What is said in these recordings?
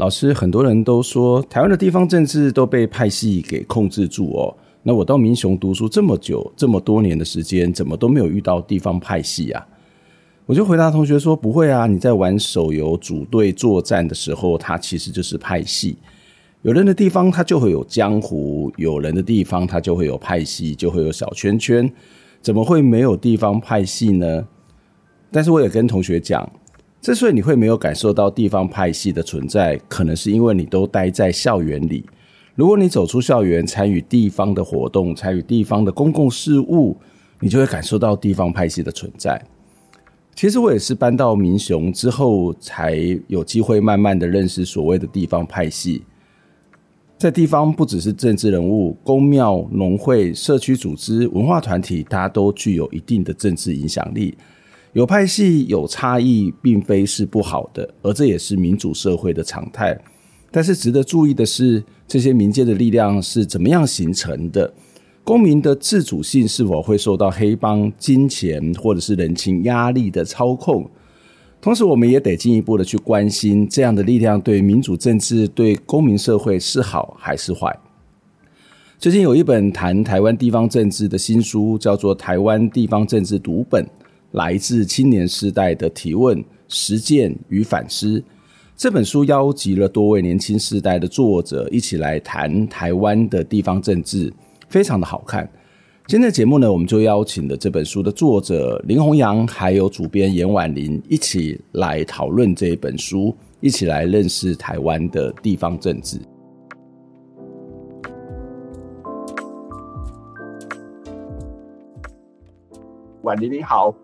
老师，很多人都说台湾的地方政治都被派系给控制住哦。那我到民雄读书这么久，这么多年的时间，怎么都没有遇到地方派系啊？我就回答同学说：不会啊，你在玩手游组队作战的时候，它其实就是派系。有人的地方，它就会有江湖；有人的地方，它就会有派系，就会有小圈圈。怎么会没有地方派系呢？但是我也跟同学讲。之所以你会没有感受到地方派系的存在，可能是因为你都待在校园里。如果你走出校园，参与地方的活动，参与地方的公共事务，你就会感受到地方派系的存在。其实我也是搬到民雄之后，才有机会慢慢的认识所谓的地方派系。在地方，不只是政治人物、公庙、农会、社区组织、文化团体，它都具有一定的政治影响力。有派系有差异，并非是不好的，而这也是民主社会的常态。但是值得注意的是，这些民间的力量是怎么样形成的？公民的自主性是否会受到黑帮、金钱或者是人情压力的操控？同时，我们也得进一步的去关心，这样的力量对民主政治、对公民社会是好还是坏？最近有一本谈台湾地方政治的新书，叫做《台湾地方政治读本》。来自青年时代的提问、实践与反思。这本书邀集了多位年轻世代的作者一起来谈台湾的地方政治，非常的好看。今天的节目呢，我们就邀请了这本书的作者林弘扬，还有主编严婉玲一起来讨论这一本书，一起来认识台湾的地方政治。婉玲你好。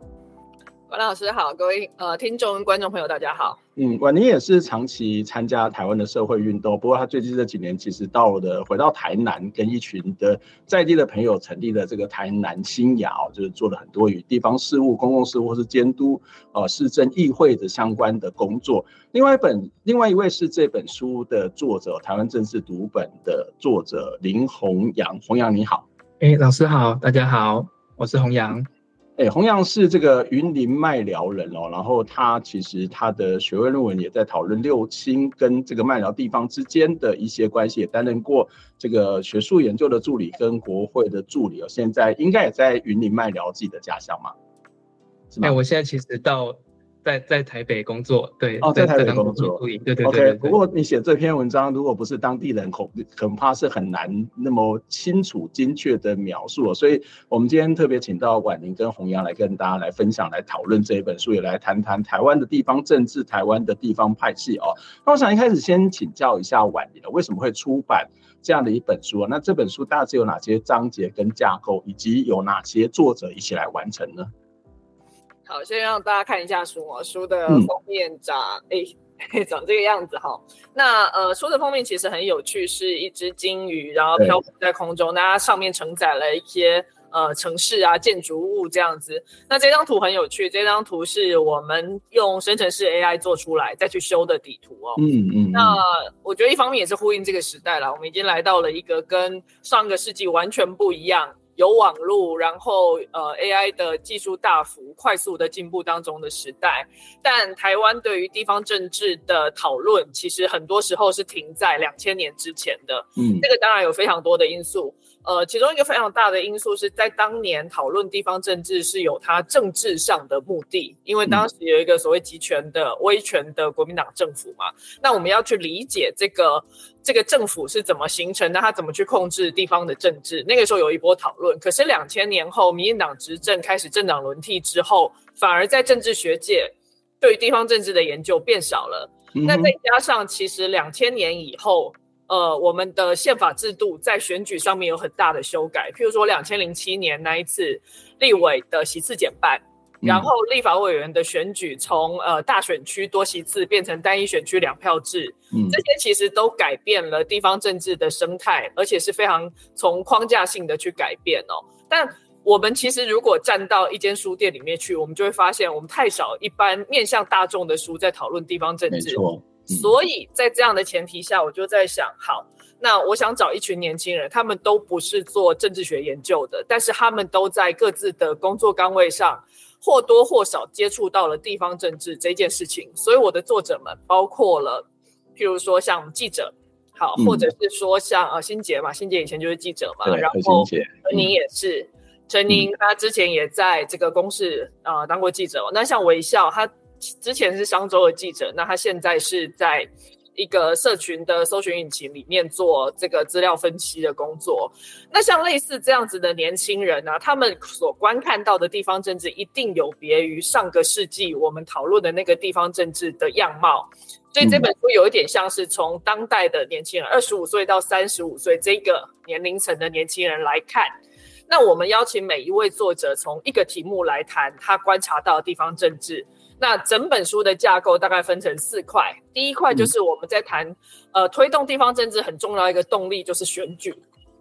管老师好，各位呃听众、观众朋友，大家好。嗯，婉宁也是长期参加台湾的社会运动，不过他最近这几年其实到了回到台南，跟一群的在地的朋友成立了这个台南新芽，就是做了很多与地方事务、公共事务或是监督呃市政议会的相关的工作。另外一本，另外一位是这本书的作者，台湾政治读本的作者林弘扬。弘扬你好，哎、欸，老师好，大家好，我是弘洋。哎，弘洋是这个云林麦寮人哦，然后他其实他的学位论文也在讨论六轻跟这个麦寮地方之间的一些关系，也担任过这个学术研究的助理跟国会的助理哦，现在应该也在云林麦寮自己的家乡嘛？哎，我现在其实到。在在台北工作，对哦，在台北工作，对对对，对，对。OK，不过你写这篇文章，如果不是当地人，恐恐怕是很难那么清楚、精确的描述。所以，我们今天特别请到婉玲跟弘洋来跟大家来分享、来讨论这一本书，也来谈谈台湾的地方政治、台湾的地方派系哦。那我想一开始先请教一下婉玲，为什么会出版这样的一本书？那这本书大致有哪些章节跟架构，以及有哪些作者一起来完成呢？好，先让大家看一下书哦。书的封面长，哎、嗯，长这个样子哈。那呃，书的封面其实很有趣，是一只鲸鱼，然后漂浮在空中，那它上面承载了一些呃城市啊、建筑物这样子。那这张图很有趣，这张图是我们用生成式 AI 做出来再去修的底图哦。嗯嗯。那我觉得一方面也是呼应这个时代了，我们已经来到了一个跟上个世纪完全不一样。有网络，然后呃，AI 的技术大幅快速的进步当中的时代，但台湾对于地方政治的讨论，其实很多时候是停在两千年之前的。嗯，这个当然有非常多的因素。呃，其中一个非常大的因素是在当年讨论地方政治是有它政治上的目的，因为当时有一个所谓集权的威权的国民党政府嘛，那我们要去理解这个这个政府是怎么形成的，它怎么去控制地方的政治。那个时候有一波讨论，可是两千年后民进党执政开始政党轮替之后，反而在政治学界对于地方政治的研究变少了。嗯、那再加上其实两千年以后。呃，我们的宪法制度在选举上面有很大的修改，譬如说两千零七年那一次立委的席次减半，然后立法委员的选举从呃大选区多席次变成单一选区两票制，嗯，这些其实都改变了地方政治的生态，而且是非常从框架性的去改变哦。但我们其实如果站到一间书店里面去，我们就会发现我们太少一般面向大众的书在讨论地方政治。没错。所以在这样的前提下，我就在想，好，那我想找一群年轻人，他们都不是做政治学研究的，但是他们都在各自的工作岗位上或多或少接触到了地方政治这件事情。所以我的作者们包括了，譬如说像记者，好，或者是说像呃欣杰嘛，欣杰以前就是记者嘛，然后陈宁也是，陈宁他之前也在这个公视啊、呃、当过记者。那像微笑他。之前是商周的记者，那他现在是在一个社群的搜寻引擎里面做这个资料分析的工作。那像类似这样子的年轻人呢、啊，他们所观看到的地方政治一定有别于上个世纪我们讨论的那个地方政治的样貌。所以这本书有一点像是从当代的年轻人，二十五岁到三十五岁这个年龄层的年轻人来看。那我们邀请每一位作者从一个题目来谈他观察到的地方政治。那整本书的架构大概分成四块，第一块就是我们在谈，呃，推动地方政治很重要一个动力就是选举。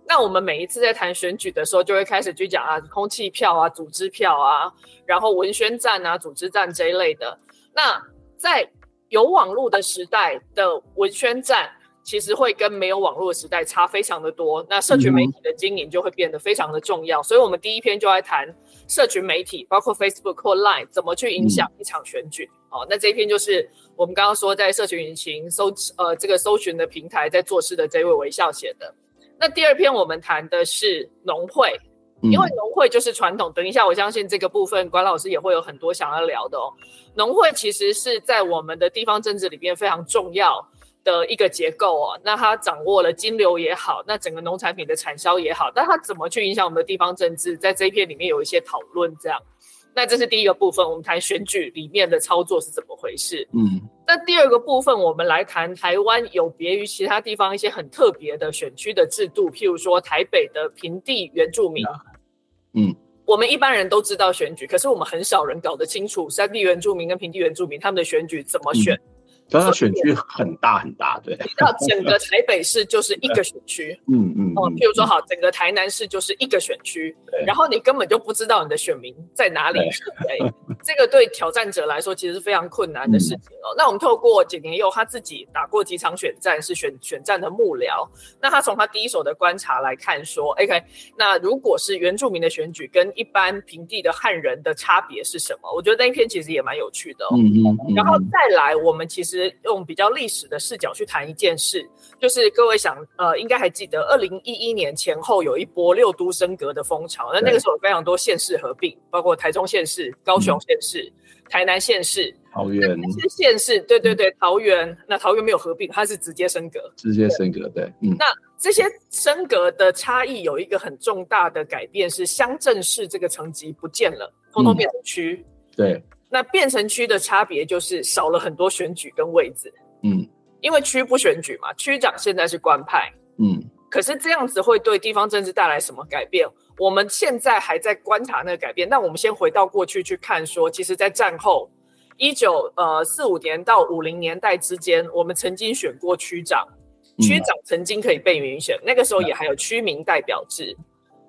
那我们每一次在谈选举的时候，就会开始去讲啊，空气票啊，组织票啊，然后文宣战啊，组织战这一类的。那在有网络的时代的文宣战。其实会跟没有网络的时代差非常的多，那社群媒体的经营就会变得非常的重要。嗯、所以，我们第一篇就来谈社群媒体，包括 Facebook 或 Line 怎么去影响一场选举。好、嗯哦，那这一篇就是我们刚刚说在社群引擎搜呃这个搜寻的平台在做事的这位微笑写的。那第二篇我们谈的是农会，因为农会就是传统。等一下，我相信这个部分关老师也会有很多想要聊的哦。农会其实是在我们的地方政治里边非常重要的一个结构哦，那它掌握了金流也好，那整个农产品的产销也好，那它怎么去影响我们的地方政治，在这一篇里面有一些讨论。这样，那这是第一个部分，我们谈选举里面的操作是怎么回事。嗯，那第二个部分，我们来谈台湾有别于其他地方一些很特别的选区的制度，譬如说台北的平地原住民。嗯，我们一般人都知道选举，可是我们很少人搞得清楚山地原住民跟平地原住民他们的选举怎么选。嗯但它选区很大很大，对。到整个台北市就是一个选区，嗯嗯。哦，譬如说好，整个台南市就是一个选区，然后你根本就不知道你的选民在哪里是谁，这个对挑战者来说其实是非常困难的事情哦。嗯、那我们透过简年佑他自己打过几场选战，是选选战的幕僚，那他从他第一手的观察来看说，OK，那如果是原住民的选举跟一般平地的汉人的差别是什么？我觉得那一篇其实也蛮有趣的嗯，嗯。然后再来，我们其实。用比较历史的视角去谈一件事，就是各位想，呃，应该还记得，二零一一年前后有一波六都升格的风潮，那那个时候有非常多县市合并，包括台中县市、高雄县市、嗯、台南县市、桃园。县市，对对对，桃园，那桃园没有合并，它是直接升格，直接升格，对，嗯。那这些升格的差异有一个很重大的改变，是乡镇市这个层级不见了，通通变成区，嗯、对。那变成区的差别就是少了很多选举跟位置，嗯，因为区不选举嘛，区长现在是官派，嗯，可是这样子会对地方政治带来什么改变？我们现在还在观察那个改变。那我们先回到过去去看说，说其实，在战后一九呃四五年到五零年代之间，我们曾经选过区长，区长曾经可以被民选，那个时候也还有区民代表制。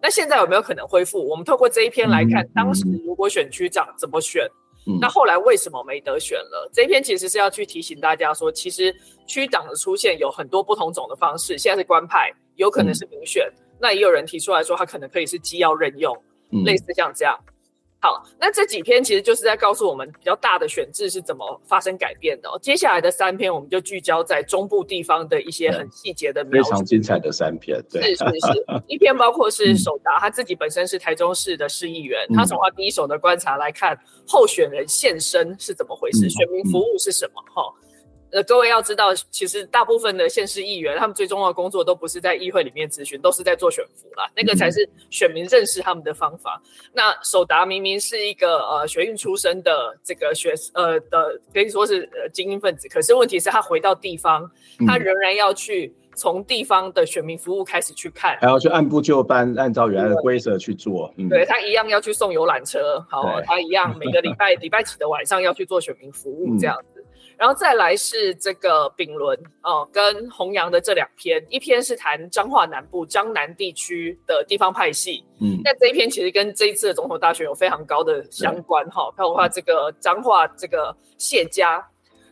那现在有没有可能恢复？我们透过这一篇来看，当时如果选区长怎么选？那后来为什么没得选了？这一篇其实是要去提醒大家说，其实区长的出现有很多不同种的方式。现在是官派，有可能是民选，嗯、那也有人提出来说，他可能可以是机要任用，嗯、类似像这样。好，那这几篇其实就是在告诉我们比较大的选制是怎么发生改变的哦。接下来的三篇，我们就聚焦在中部地方的一些很细节的描述。非常精彩的三篇，对，是是是。一篇包括是首达，他自己本身是台中市的市议员，他从他第一手的观察来看，候选人现身是怎么回事，选民服务是什么，哈。呃，各位要知道，其实大部分的县市议员，他们最重要的工作都不是在议会里面咨询，都是在做选服啦。那个才是选民认识他们的方法。嗯、那首达明明是一个呃学运出身的这个学呃的可以说是呃精英分子，可是问题是他回到地方，他仍然要去从地方的选民服务开始去看，还要去按部就班，按照原来的规则去做。嗯、对他一样要去送游览车，好，他一样每个礼拜 礼拜几的晚上要去做选民服务这样。嗯然后再来是这个丙伦哦，跟弘扬的这两篇，一篇是谈彰化南部彰南地区的地方派系，嗯，那这一篇其实跟这一次的总统大选有非常高的相关哈，包括这个彰化这个谢家，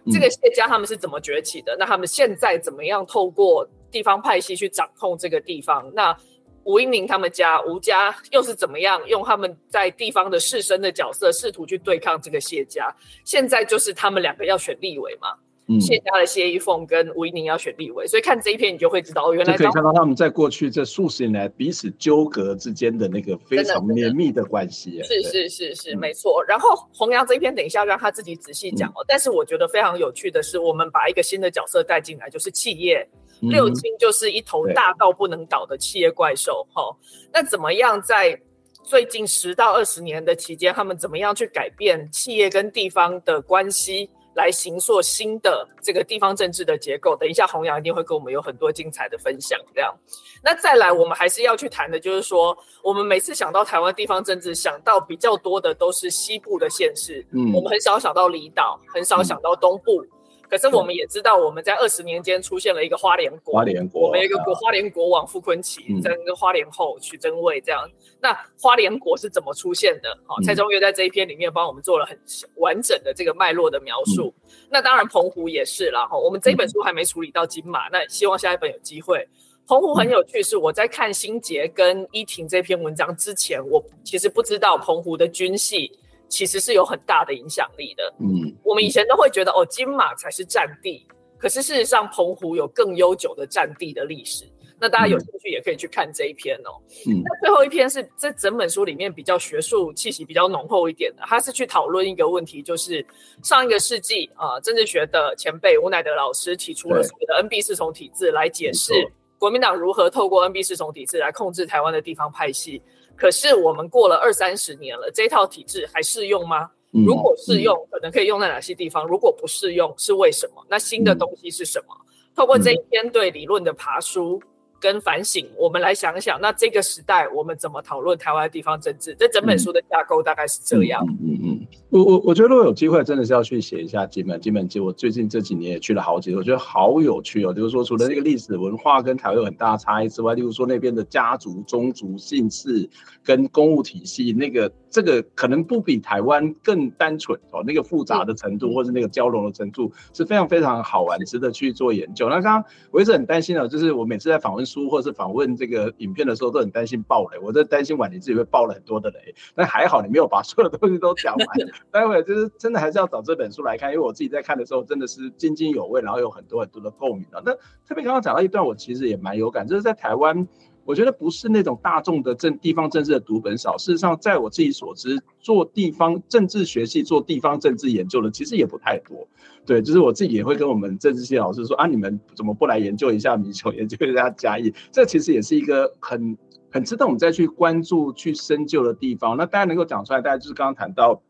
嗯、这个谢家他们是怎么崛起的？那他们现在怎么样透过地方派系去掌控这个地方？那吴英明他们家吴家又是怎么样用他们在地方的士绅的角色，试图去对抗这个谢家？现在就是他们两个要选立委嘛？嗯，谢家的谢依凤跟吴音宁要选立委，所以看这一篇你就会知道，原来可以看到他们在过去这数十年来彼此纠葛之间的那个非常绵密的关系。是是是是，没错。然后洪洋这一篇等一下让他自己仔细讲哦。但是我觉得非常有趣的是，我们把一个新的角色带进来，就是企业。六亲就是一头大到不能倒的企业怪兽，哈、哦。那怎么样在最近十到二十年的期间，他们怎么样去改变企业跟地方的关系，来形塑新的这个地方政治的结构？等一下，洪洋一定会跟我们有很多精彩的分享。这样，那再来，我们还是要去谈的，就是说，我们每次想到台湾地方政治，想到比较多的都是西部的县市，嗯，我们很少想到离岛，很少想到东部。嗯可是我们也知道，我们在二十年间出现了一个花莲国，花莲国，我们有一个国花莲国王傅坤奇个花莲后许榛蔚这样。嗯、那花莲国是怎么出现的？好、嗯，蔡中岳在这一篇里面帮我们做了很完整的这个脉络的描述。嗯、那当然澎湖也是啦。哈，我们这本书还没处理到金马，嗯、那希望下一本有机会。澎湖很有趣，是我在看新杰跟依婷这篇文章之前，我其实不知道澎湖的军系。其实是有很大的影响力的。嗯，我们以前都会觉得哦，金马才是战地，可是事实上，澎湖有更悠久的战地的历史。那大家有兴趣也可以去看这一篇哦。嗯，那最后一篇是这整本书里面比较学术气息比较浓厚一点的，他是去讨论一个问题，就是上一个世纪啊，政治学的前辈吴乃德老师提出了所谓的 N B 四重体制来解释国民党如何透过 N B 四重体制来控制台湾的地方派系。可是我们过了二三十年了，这套体制还适用吗？如果适用，可能可以用在哪些地方？如果不适用，是为什么？那新的东西是什么？透过这一篇对理论的爬书跟反省，我们来想想，那这个时代我们怎么讨论台湾的地方政治？这整本书的架构大概是这样。嗯嗯。嗯我我我觉得如果有机会，真的是要去写一下金门。金门其实我最近这几年也去了好几次，我觉得好有趣哦。就是说，除了那个历史文化跟台湾有很大的差异之外，例如说那边的家族、宗族、姓氏跟公务体系，那个这个可能不比台湾更单纯哦。那个复杂的程度，或是那个交融的程度，是非常非常好玩，值得去做研究。那刚刚我一直很担心的，就是我每次在访问书或是访问这个影片的时候，都很担心爆雷。我在担心婉玲自己会爆了很多的雷，但还好你没有把所有的东西都讲完。待会就是真的还是要找这本书来看，因为我自己在看的时候真的是津津有味，然后有很多很多的共鸣啊。那特别刚刚讲到一段，我其实也蛮有感，就是在台湾，我觉得不是那种大众的政地方政治的读本少，事实上，在我自己所知，做地方政治学系、做地方政治研究的其实也不太多。对，就是我自己也会跟我们政治系老师说啊，你们怎么不来研究一下民雄，研究一下嘉义？这其实也是一个很很值得我们再去关注、去深究的地方。那大家能够讲出来，大家就是刚刚谈到。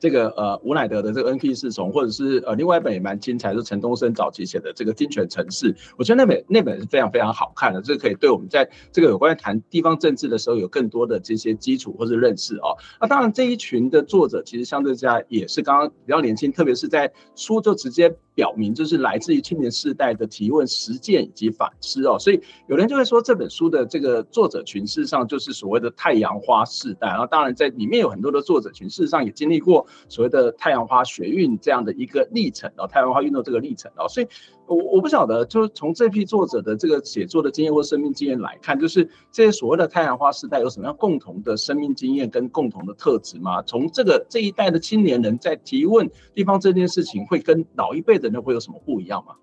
这个呃吴乃德的这个 N.P. 四重，或者是呃另外一本也蛮精彩，是陈东升早期写的这个《金泉城市》，我觉得那本那本是非常非常好看的，这可以对我们在这个有关于谈地方政治的时候有更多的这些基础或是认识哦。那当然这一群的作者其实相对之下也是刚刚比较年轻，特别是在书就直接。表明就是来自于青年世代的提问、实践以及反思哦，所以有人就会说这本书的这个作者群事实上就是所谓的太阳花世代，然后当然在里面有很多的作者群事实上也经历过所谓的太阳花学运这样的一个历程哦，太阳花运动这个历程哦，所以。我我不晓得，就是从这批作者的这个写作的经验或生命经验来看，就是这些所谓的太阳花时代有什么样共同的生命经验跟共同的特质吗？从这个这一代的青年人在提问地方这件事情，会跟老一辈的人会有什么不一样吗？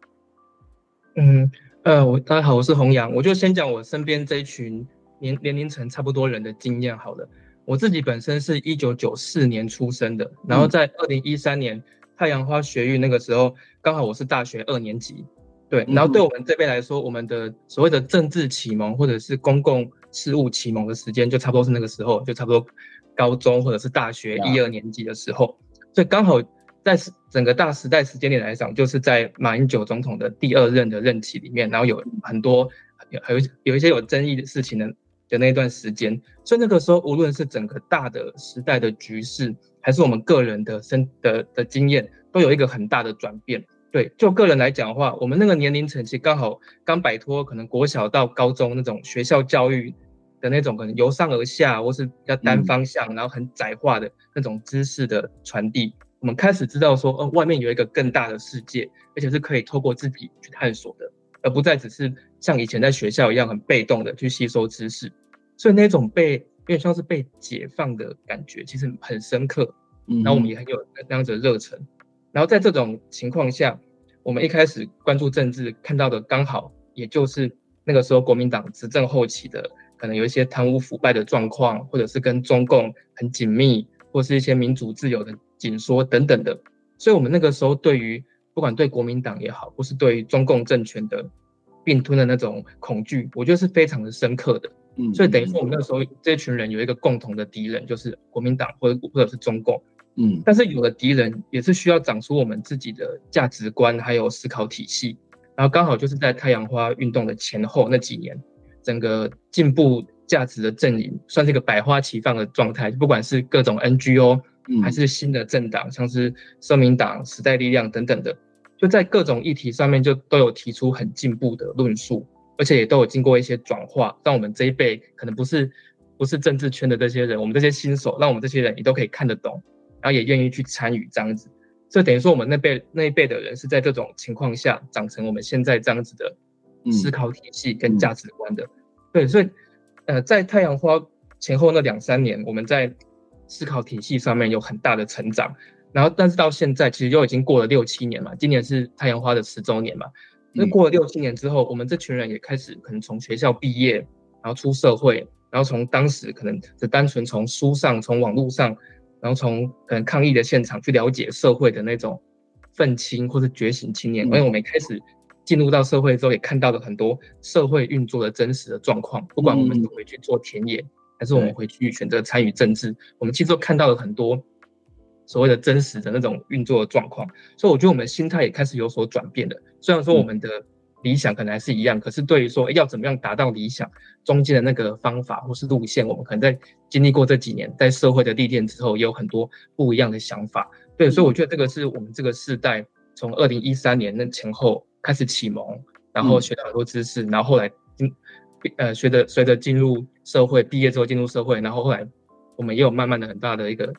嗯呃，我大家好，我是洪洋，我就先讲我身边这一群年年龄层差不多人的经验好了。我自己本身是一九九四年出生的，然后在二零一三年。太阳花学运那个时候，刚好我是大学二年级，对，然后对我们这边来说，我们的所谓的政治启蒙或者是公共事务启蒙的时间，就差不多是那个时候，就差不多高中或者是大学一二年级的时候，所以刚好在整个大时代时间点来讲，就是在马英九总统的第二任的任期里面，然后有很多有有有一些有争议的事情的的那段时间，所以那个时候无论是整个大的时代的局势。还是我们个人的生的的经验都有一个很大的转变。对，就个人来讲的话，我们那个年龄层其实刚好刚摆脱可能国小到高中那种学校教育的那种可能由上而下或是比较单方向，然后很窄化的那种知识的传递。我们开始知道说，哦，外面有一个更大的世界，而且是可以透过自己去探索的，而不再只是像以前在学校一样很被动的去吸收知识。所以那种被有点像是被解放的感觉，其实很深刻。嗯，然后我们也很有那样子的热忱。然后在这种情况下，我们一开始关注政治，看到的刚好也就是那个时候国民党执政后期的可能有一些贪污腐败的状况，或者是跟中共很紧密，或是一些民主自由的紧缩等等的。所以，我们那个时候对于不管对国民党也好，或是对于中共政权的并吞的那种恐惧，我觉得是非常的深刻的。嗯，所以等于说，我们那时候这群人有一个共同的敌人，就是国民党或者或者是中共。嗯，但是有了敌人，也是需要长出我们自己的价值观还有思考体系。然后刚好就是在太阳花运动的前后那几年，整个进步价值的阵营算是一个百花齐放的状态。不管是各种 NGO，还是新的政党，像是社民党、时代力量等等的，就在各种议题上面就都有提出很进步的论述。而且也都有经过一些转化，让我们这一辈可能不是不是政治圈的这些人，我们这些新手，让我们这些人也都可以看得懂，然后也愿意去参与这样子。所以等于说，我们那辈那一辈的人是在这种情况下长成我们现在这样子的思考体系跟价值观的。嗯、对，所以呃，在太阳花前后那两三年，我们在思考体系上面有很大的成长。然后，但是到现在其实又已经过了六七年嘛，今年是太阳花的十周年嘛。那过了六七年之后，我们这群人也开始可能从学校毕业，然后出社会，然后从当时可能只单纯从书上、从网络上，然后从可能抗议的现场去了解社会的那种愤青或者觉醒青年，因为我们开始进入到社会之后，也看到了很多社会运作的真实的状况。不管我们回去做田野，还是我们回去选择参与政治，我们其实都看到了很多。所谓的真实的那种运作状况，所以我觉得我们的心态也开始有所转变了。虽然说我们的理想可能还是一样，可是对于说要怎么样达到理想，中间的那个方法或是路线，我们可能在经历过这几年在社会的历练之后，也有很多不一样的想法。对，所以我觉得这个是我们这个世代从二零一三年那前后开始启蒙，然后学到很多知识，然后后来进呃随着随着进入社会，毕业之后进入社会，然后后来我们也有慢慢的很大的一个。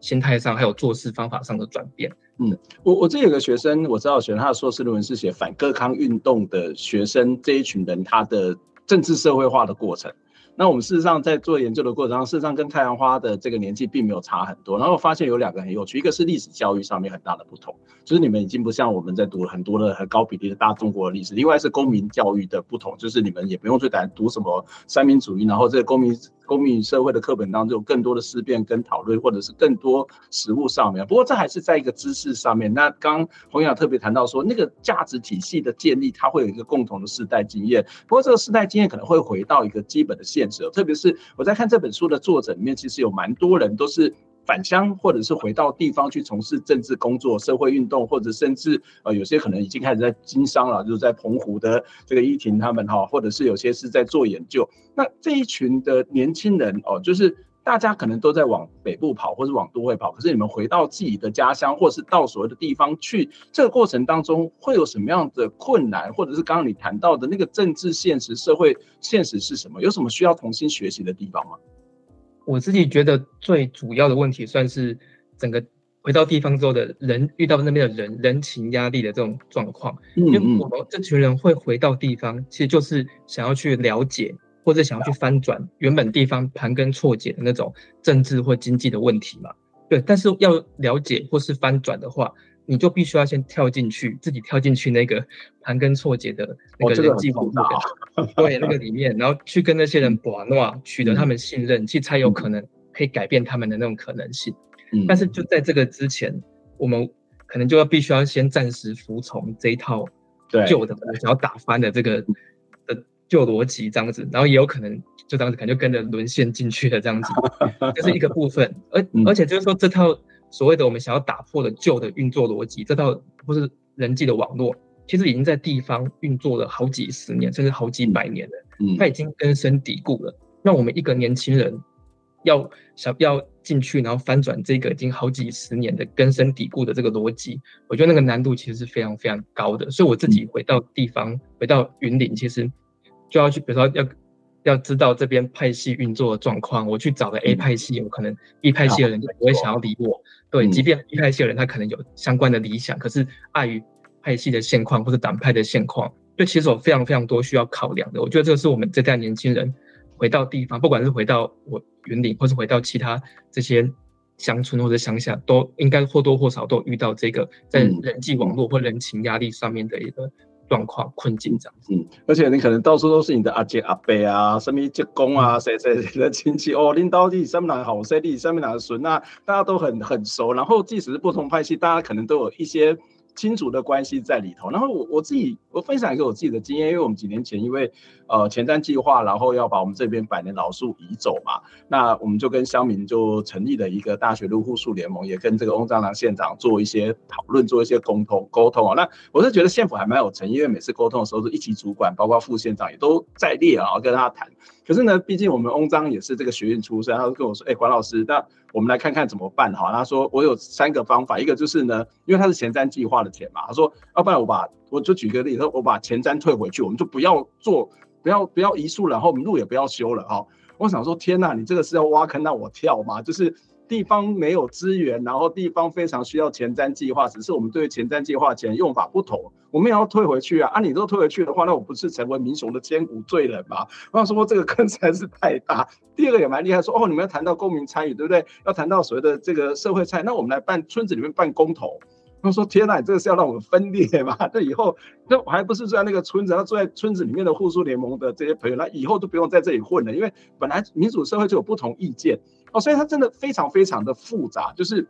心态上还有做事方法上的转变。嗯，我我这有个学生，我知道学生他的硕士论文是写反各康运动的学生这一群人他的政治社会化的过程。那我们事实上在做研究的过程中，事实上跟太阳花的这个年纪并没有差很多。然后我发现有两个很有趣，一个是历史教育上面很大的不同，就是你们已经不像我们在读了很多的很高比例的大中国的历史。另外是公民教育的不同，就是你们也不用去谈读什么三民主义，然后这个公民。公民社会的课本当中有更多的思辨跟讨论，或者是更多实物上面。不过这还是在一个知识上面。那刚刚弘洋特别谈到说，那个价值体系的建立，它会有一个共同的世代经验。不过这个世代经验可能会回到一个基本的现特别是我在看这本书的作者里面，其实有蛮多人都是。返乡，或者是回到地方去从事政治工作、社会运动，或者甚至呃，有些可能已经开始在经商了，就是在澎湖的这个依婷他们哈，或者是有些是在做研究。那这一群的年轻人哦，就是大家可能都在往北部跑，或是往都会跑，可是你们回到自己的家乡，或是到所谓的地方去，这个过程当中会有什么样的困难，或者是刚刚你谈到的那个政治现实、社会现实是什么？有什么需要重新学习的地方吗？我自己觉得最主要的问题，算是整个回到地方之后的人遇到那边的人人情压力的这种状况，因为我们这群人会回到地方，其实就是想要去了解或者想要去翻转原本地方盘根错节的那种政治或经济的问题嘛。对，但是要了解或是翻转的话，你就必须要先跳进去，自己跳进去那个盘根错节的那个人际网络，哦、对那个里面，然后去跟那些人玩闹，取得他们信任，其实才有可能可以改变他们的那种可能性。但是就在这个之前，我们可能就要必须要先暂时服从这一套旧的，想要打翻的这个的旧逻辑这样子，然后也有可能就这样子，可能就跟着沦陷进去了这样子，这是一个部分。而而且就是说，这套所谓的我们想要打破的旧的运作逻辑，这套不是人际的网络，其实已经在地方运作了好几十年，甚至好几百年了，它已经根深蒂固了。那我们一个年轻人。要想要进去，然后翻转这个已经好几十年的根深蒂固的这个逻辑，我觉得那个难度其实是非常非常高的。所以我自己回到地方，嗯、回到云林，其实就要去，比如说要要知道这边派系运作的状况。我去找了 A 派系，有可能 B 派系的人就不会想要理我。嗯、对，即便 B 派系的人他可能有相关的理想，嗯、可是碍于派系的现况或者党派的现况，就其实有非常非常多需要考量的。我觉得这个是我们这代年轻人。回到地方，不管是回到我云林，或是回到其他这些乡村或者乡下，都应该或多或少都遇到这个在人际网络或人情压力上面的一个状况困境这样子。嗯，而且你可能到处都是你的阿姐阿伯啊，什么舅公啊，谁谁谁的亲戚哦，领导弟上面哪个好谁弟，上面哪个孙啊，大家都很很熟。然后即使是不同派系，大家可能都有一些。亲族的关系在里头，然后我我自己我分享一个我自己的经验，因为我们几年前因为呃前瞻计划，然后要把我们这边百年老树移走嘛，那我们就跟乡民就成立了一个大学路护树联盟，也跟这个翁章梁县长做一些讨论，做一些沟通沟通啊。那我是觉得县府还蛮有诚意，因为每次沟通的时候是一级主管，包括副县长也都在列啊，跟他谈。可是呢，毕竟我们翁章也是这个学院出身，他就跟我说：“哎，管老师，那我们来看看怎么办哈。”他说：“我有三个方法，一个就是呢，因为他是前瞻计划的钱嘛，他说，要不然我把我就举个例子，我把前瞻退回去，我们就不要做，不要不要移树，然后我们路也不要修了哈。”我想说，天哪，你这个是要挖坑让我跳吗？就是。地方没有资源，然后地方非常需要前瞻计划，只是我们对前瞻计划钱用法不同，我们也要退回去啊！啊，你都退回去的话，那我不是成为民雄的千古罪人吗？我想说这个坑实在是太大。第二个也蛮厉害，说哦，你们要谈到公民参与，对不对？要谈到所谓的这个社会参与，那我们来办村子里面办公投。他说：“天哪，你这个是要让我们分裂吗？这以后那我还不是住在那个村子，他住在村子里面的互助联盟的这些朋友，那以后都不用在这里混了，因为本来民主社会就有不同意见哦，所以他真的非常非常的复杂，就是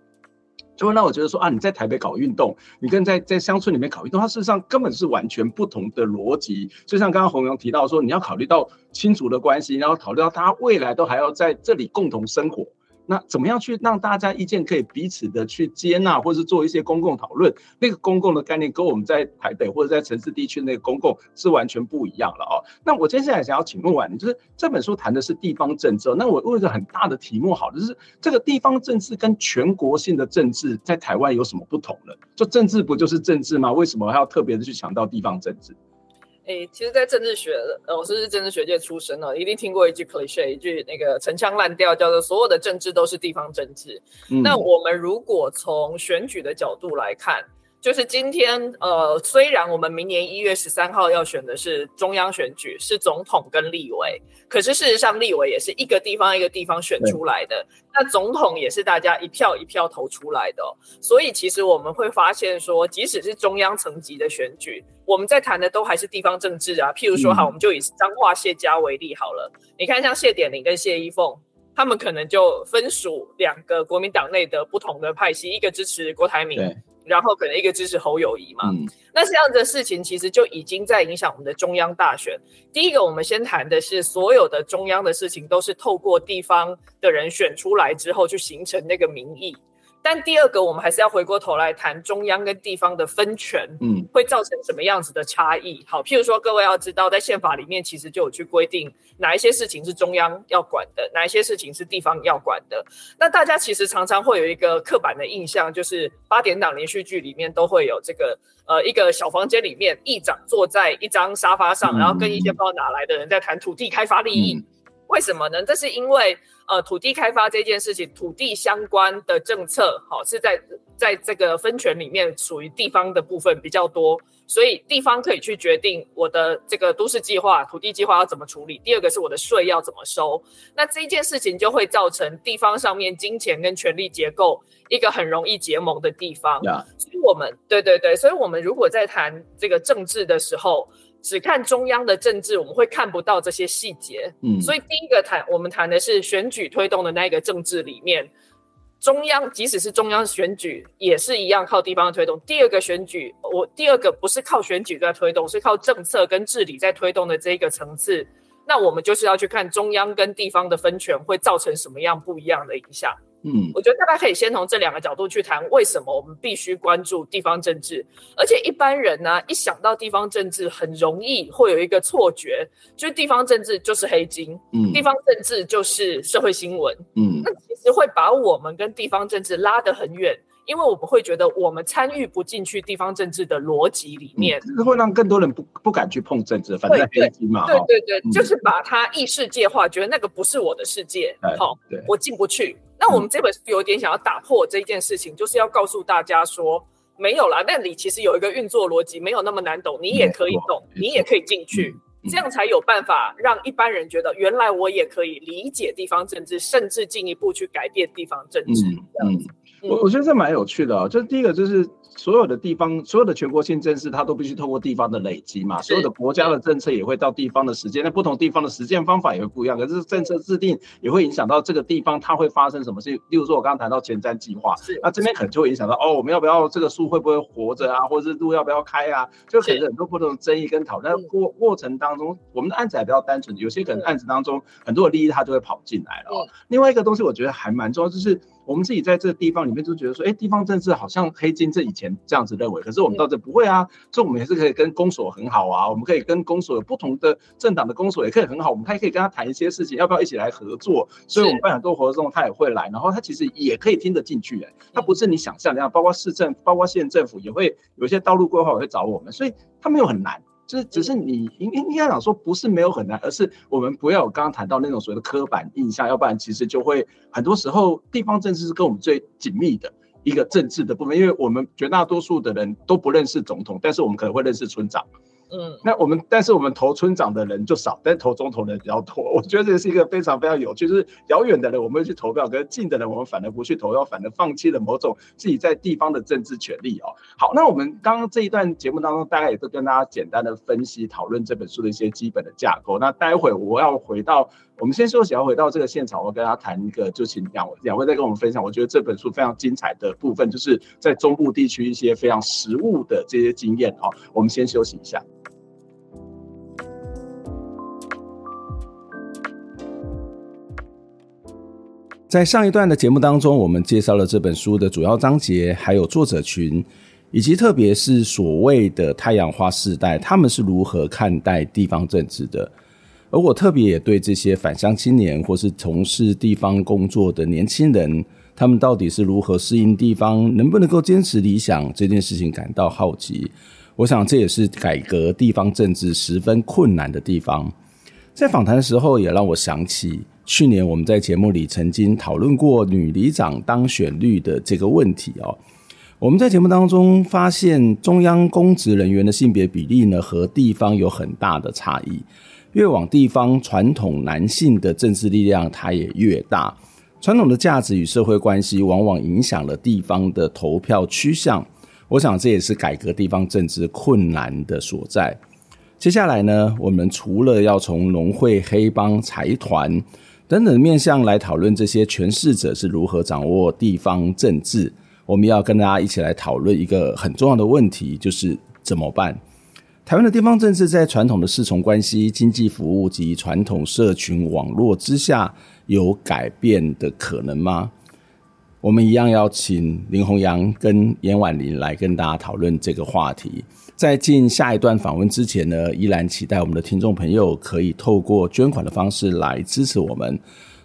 就会让我觉得说啊，你在台北搞运动，你跟在在乡村里面搞运动，它事实上根本是完全不同的逻辑。就像刚刚洪阳提到说，你要考虑到亲族的关系，然后考虑到他未来都还要在这里共同生活。”那怎么样去让大家意见可以彼此的去接纳，或是做一些公共讨论？那个公共的概念跟我们在台北或者在城市地区那个公共是完全不一样了哦。那我接下来想要请问婉玲，就是这本书谈的是地方政治，那我问一个很大的题目，好，就是这个地方政治跟全国性的政治在台湾有什么不同呢？就政治不就是政治吗？为什么还要特别的去强调地方政治？诶，其实，在政治学，呃，我是政治学界出身的，一定听过一句 cliche，一句那个陈腔滥调，叫做“所有的政治都是地方政治”。嗯。那我们如果从选举的角度来看，就是今天，呃，虽然我们明年一月十三号要选的是中央选举，是总统跟立委，可是事实上，立委也是一个地方一个地方选出来的，那总统也是大家一票一票投出来的，所以其实我们会发现说，即使是中央层级的选举，我们在谈的都还是地方政治啊。譬如说，好，我们就以彰化谢家为例好了，你看像谢典林跟谢依凤，他们可能就分属两个国民党内的不同的派系，一个支持郭台铭。然后可能一个支持侯友谊嘛，嗯、那这样的事情其实就已经在影响我们的中央大选。第一个，我们先谈的是所有的中央的事情都是透过地方的人选出来之后去形成那个民意。但第二个，我们还是要回过头来谈中央跟地方的分权，嗯，会造成什么样子的差异？好，譬如说，各位要知道，在宪法里面其实就有去规定哪一些事情是中央要管的，哪一些事情是地方要管的。那大家其实常常会有一个刻板的印象，就是八点档连续剧里面都会有这个，呃，一个小房间里面，议长坐在一张沙发上，然后跟一些不知道哪来的人在谈土地开发利益。为什么呢？这是因为呃，土地开发这件事情，土地相关的政策，好、哦、是在在这个分权里面属于地方的部分比较多，所以地方可以去决定我的这个都市计划、土地计划要怎么处理。第二个是我的税要怎么收，那这一件事情就会造成地方上面金钱跟权力结构一个很容易结盟的地方。Yeah. 所以我们对对对，所以我们如果在谈这个政治的时候。只看中央的政治，我们会看不到这些细节。嗯，所以第一个谈，我们谈的是选举推动的那个政治里面，中央即使是中央选举，也是一样靠地方的推动。第二个选举，我第二个不是靠选举在推动，是靠政策跟治理在推动的这一个层次，那我们就是要去看中央跟地方的分权会造成什么样不一样的影响。嗯，我觉得大家可以先从这两个角度去谈，为什么我们必须关注地方政治。而且一般人呢，一想到地方政治，很容易会有一个错觉，就是地方政治就是黑金，嗯，地方政治就是社会新闻，嗯，那其实会把我们跟地方政治拉得很远。因为我们会觉得我们参与不进去地方政治的逻辑里面，嗯、会让更多人不不敢去碰政治，反正黑金嘛，对对对，就是把它异世界化，觉得那个不是我的世界，好，我进不去。那我们这本书有点想要打破这件事情，嗯、就是要告诉大家说，没有啦，那里其实有一个运作逻辑，没有那么难懂，你也可以懂，你也可以进去、嗯，这样才有办法让一般人觉得，原来我也可以理解地方政治，甚至进一步去改变地方政治，嗯、这样子。嗯我我觉得这蛮有趣的啊、哦，就是第一个就是所有的地方，所有的全国性政治，它都必须透过地方的累积嘛。所有的国家的政策也会到地方的实践，那不同地方的实践方法也会不一样。可是政策制定也会影响到这个地方它会发生什么事情。例如说，我刚刚谈到前瞻计划，那这边可能就会影响到哦，我们要不要这个树会不会活着啊，或者是路要不要开啊？就可能很多不同的争议跟讨论。过过程当中，我们的案子还比较单纯，有些可能案子当中很多的利益它就会跑进来了、哦。另外一个东西，我觉得还蛮重要，就是。我们自己在这个地方里面就觉得说，哎，地方政治好像黑金，这以前这样子认为，可是我们到这不会啊，所以我们也是可以跟公所很好啊，我们可以跟公所有不同的政党的公所也可以很好，我们还可以跟他谈一些事情，要不要一起来合作？所以我们办很多活动，他也会来，然后他其实也可以听得进去，哎，他不是你想象那样，包括市政、包括县政府也会有一些道路规划也会找我们，所以他没有很难。就是只是你应应应该讲说，不是没有很难，而是我们不要有刚刚谈到那种所谓的刻板印象，要不然其实就会很多时候地方政治是跟我们最紧密的一个政治的部分，因为我们绝大多数的人都不认识总统，但是我们可能会认识村长。嗯，那我们但是我们投村长的人就少，但投中投的人比较多。我觉得这是一个非常非常有趣，就是遥远的人我们会去投票，可是近的人我们反而不去投票，反而放弃了某种自己在地方的政治权利哦。好，那我们刚刚这一段节目当中，大概也都跟大家简单的分析讨论这本书的一些基本的架构。那待会我要回到，我们先休息，要回到这个现场，我跟大家谈一个，就请两位两位再跟我们分享。我觉得这本书非常精彩的部分，就是在中部地区一些非常实务的这些经验哦。我们先休息一下。在上一段的节目当中，我们介绍了这本书的主要章节，还有作者群，以及特别是所谓的太阳花世代，他们是如何看待地方政治的。而我特别也对这些返乡青年或是从事地方工作的年轻人，他们到底是如何适应地方，能不能够坚持理想这件事情感到好奇。我想这也是改革地方政治十分困难的地方。在访谈的时候，也让我想起。去年我们在节目里曾经讨论过女里长当选率的这个问题哦。我们在节目当中发现，中央公职人员的性别比例呢，和地方有很大的差异。越往地方，传统男性的政治力量它也越大。传统的价值与社会关系，往往影响了地方的投票趋向。我想这也是改革地方政治困难的所在。接下来呢，我们除了要从农会、黑帮、财团。等等面向来讨论这些诠释者是如何掌握地方政治。我们要跟大家一起来讨论一个很重要的问题，就是怎么办？台湾的地方政治在传统的侍从关系、经济服务及传统社群网络之下，有改变的可能吗？我们一样要请林弘洋跟颜婉玲来跟大家讨论这个话题。在进下一段访问之前呢，依然期待我们的听众朋友可以透过捐款的方式来支持我们，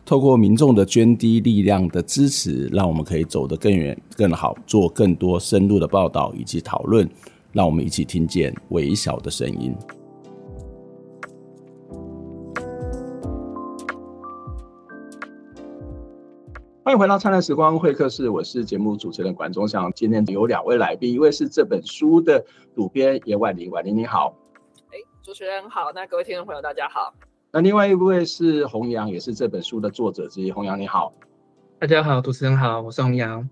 透过民众的捐滴力量的支持，让我们可以走得更远、更好，做更多深入的报道以及讨论，让我们一起听见微小的声音。欢迎回到灿烂时光会客室，我是节目主持人管中祥。今天有两位来宾，一位是这本书的主编叶婉玲，婉玲你好。哎，主持人好，那各位听众朋友大家好。那另外一位是洪洋，也是这本书的作者之一。洪洋你好，大家好，主持人好，我是洪洋。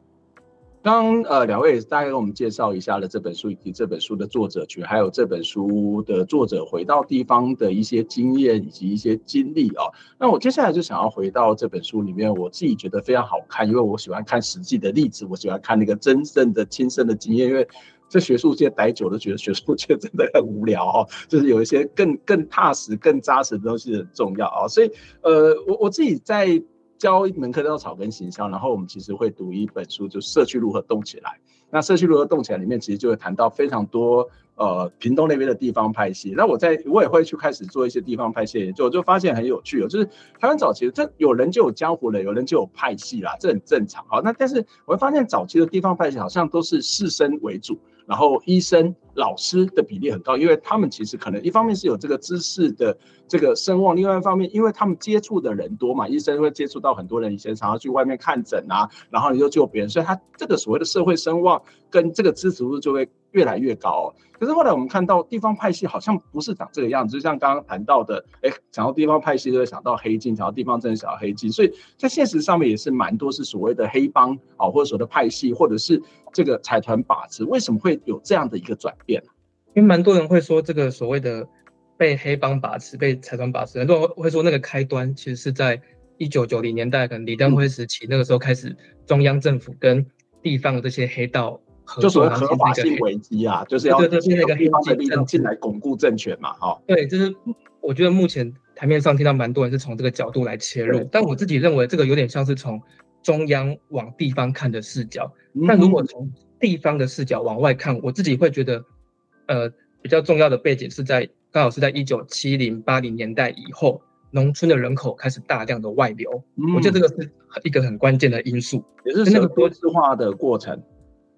刚呃，两位大概给我们介绍一下了这本书以及这本书的作者群，还有这本书的作者回到地方的一些经验以及一些经历啊。那我接下来就想要回到这本书里面，我自己觉得非常好看，因为我喜欢看实际的例子，我喜欢看那个真正的亲身的经验，因为在学术界待久了，觉得学术界真的很无聊哦，就是有一些更更踏实、更扎实的东西很重要啊。所以呃，我我自己在。教一门课叫草根行销，然后我们其实会读一本书，就社区如何动起来。那社区如何动起来里面，其实就会谈到非常多呃屏东那边的地方派系。那我在我也会去开始做一些地方派系研究，就发现很有趣哦，就是台湾早期这有人就有江湖人，有人就有派系啦，这很正常。好，那但是我会发现早期的地方派系好像都是士绅为主。然后医生、老师的比例很高，因为他们其实可能一方面是有这个知识的这个声望，另外一方面，因为他们接触的人多嘛，医生会接触到很多人，以前常常去外面看诊啊，然后你就救别人，所以他这个所谓的社会声望跟这个支持度就会越来越高。可是后来我们看到地方派系好像不是长这个样子，就像刚刚谈到的，哎，想到地方派系就会想到黑金，想到地方政治想到黑金，所以在现实上面也是蛮多是所谓的黑帮啊，或者所谓的派系，或者是。这个财团把持，为什么会有这样的一个转变？因为蛮多人会说，这个所谓的被黑帮把持、被财团把持，很多人会说那个开端其实是在一九九零年代，可能李登辉时期，那个时候开始，中央政府跟地方的这些黑道合作，就合法性危机啊，就是要对对对，那个地方的力量进来巩固政权嘛，哈。对，就是我觉得目前台面上听到蛮多人是从这个角度来切入，但我自己认为这个有点像是从。中央往地方看的视角，但如果从地方的视角往外看，我自己会觉得，呃，比较重要的背景是在刚好是在一九七零八零年代以后，农村的人口开始大量的外流，嗯、我觉得这个是一个很关键的因素，也是那个多质化的过程。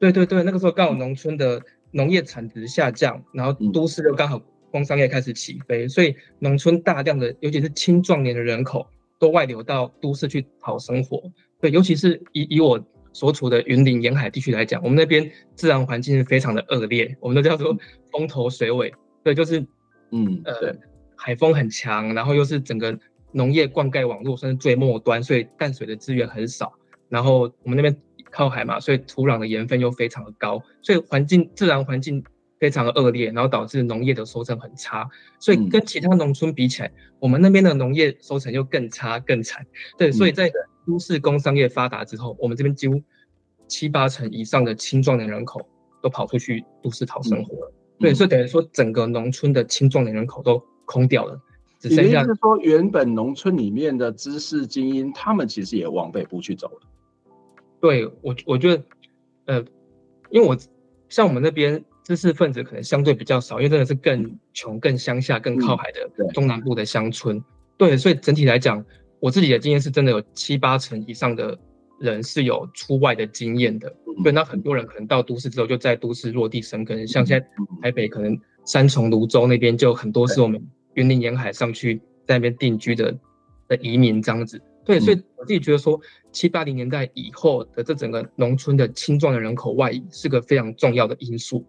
对对对，那个时候刚好农村的农业产值下降，然后都市又刚好工商业开始起飞，所以农村大量的，尤其是青壮年的人口都外流到都市去讨生活。对，尤其是以以我所处的云林沿海地区来讲，我们那边自然环境是非常的恶劣，我们都叫做风头水尾。对，就是嗯呃，海风很强，然后又是整个农业灌溉网络算是最末端，所以淡水的资源很少。然后我们那边靠海嘛，所以土壤的盐分又非常的高，所以环境自然环境非常的恶劣，然后导致农业的收成很差。所以跟其他农村比起来，我们那边的农业收成又更差更惨。对，所以在都市工商业发达之后，我们这边几乎七八成以上的青壮年人口都跑出去都市讨生活了。嗯、对，所以等于说整个农村的青壮年人口都空掉了，只剩下。是说原本农村里面的知识精英，他们其实也往北部去走了。对我，我觉得，呃，因为我像我们那边知识分子可能相对比较少，因为真的是更穷、更乡下、更靠海的中南部的乡村。嗯、对，对，所以整体来讲。我自己的经验是真的有七八成以上的人是有出外的经验的，对，那很多人可能到都市之后就在都市落地生根，像现在台北可能三重、泸州那边就很多是我们云林沿海上去在那边定居的的移民这样子，对，所以我自己觉得说七八零年代以后的这整个农村的青壮的人口外移是个非常重要的因素，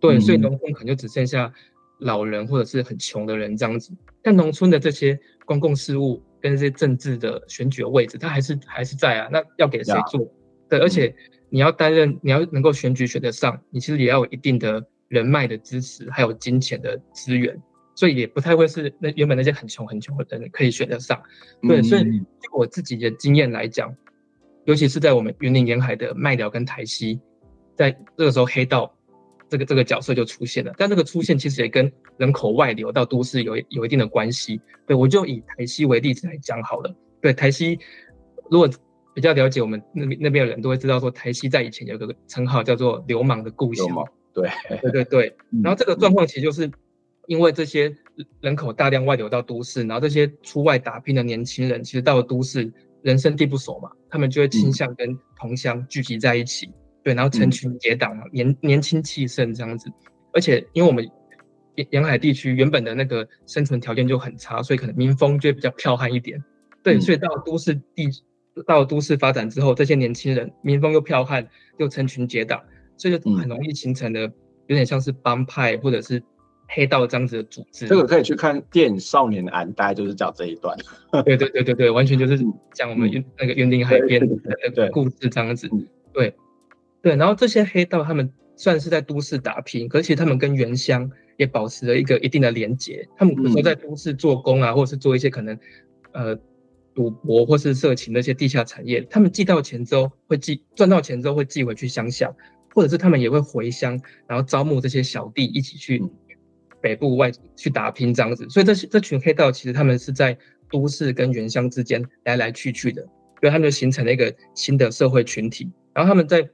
对，所以农村可能就只剩下老人或者是很穷的人这样子，但农村的这些公共事务。跟这些政治的选举的位置，它还是还是在啊。那要给谁做对，而且你要担任，你要能够选举选得上，你其实也要有一定的人脉的支持，还有金钱的资源。所以也不太会是那原本那些很穷很穷的人可以选得上。对，mm hmm. 所以就我自己的经验来讲，尤其是在我们云林沿海的麦寮跟台西，在这个时候黑道。这个这个角色就出现了，但这个出现其实也跟人口外流到都市有有一定的关系。对，我就以台西为例子来讲好了。对，台西，如果比较了解我们那边那边的人都会知道，说台西在以前有个称号叫做“流氓的故乡”。对，对对对。然后这个状况其实就是因为这些人口大量外流到都市，然后这些出外打拼的年轻人，其实到了都市人生地不熟嘛，他们就会倾向跟同乡聚集在一起。对，然后成群结党，嗯、年年轻气盛这样子，而且因为我们沿沿海地区原本的那个生存条件就很差，所以可能民风就会比较剽悍一点。对，嗯、所以到都市地到都市发展之后，这些年轻人民风又剽悍，又成群结党，所以就很容易形成了有点像是帮派或者是黑道这样子的组织。这个可以去看电影《少年安》，大概就是讲这一段。对对对对对，完全就是讲我们云那个云林海边的那个故事这样子。对对，然后这些黑道他们算是在都市打拼，可是其实他们跟原乡也保持了一个一定的连结。他们有时候在都市做工啊，或者是做一些可能呃。赌博或是色情那些地下产业，他们寄到钱之后会寄赚到钱之后会寄回去乡下，或者是他们也会回乡，然后招募这些小弟一起去北部外去打拼这样子。所以这这群黑道其实他们是在都市跟原乡之间来来去去的，所以他们就形成了一个新的社会群体。然后他们在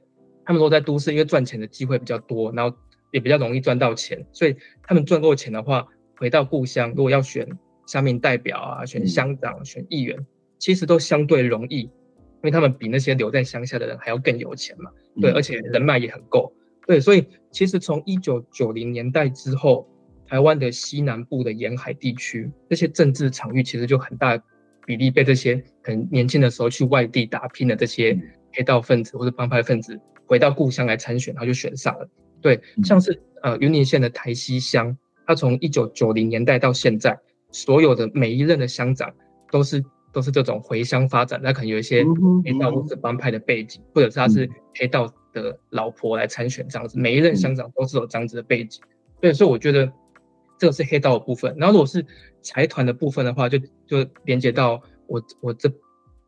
他们都在都市，因为赚钱的机会比较多，然后也比较容易赚到钱，所以他们赚够钱的话，回到故乡如果要选乡民代表啊，选乡长、选议员。其实都相对容易，因为他们比那些留在乡下的人还要更有钱嘛，对，而且人脉也很够，对，所以其实从一九九零年代之后，台湾的西南部的沿海地区，这些政治场域其实就很大比例被这些很年轻的时候去外地打拼的这些黑道分子或者帮派分子回到故乡来参选，然后就选上了，对，像是呃云林县的台西乡，他从一九九零年代到现在，所有的每一任的乡长都是。都是这种回乡发展，那可能有一些黑道或者帮派的背景，或者是他是黑道的老婆来参选这样子。每一任乡长都是有这样子的背景，对，所以我觉得这个是黑道的部分。然后如果是财团的部分的话，就就连接到我我这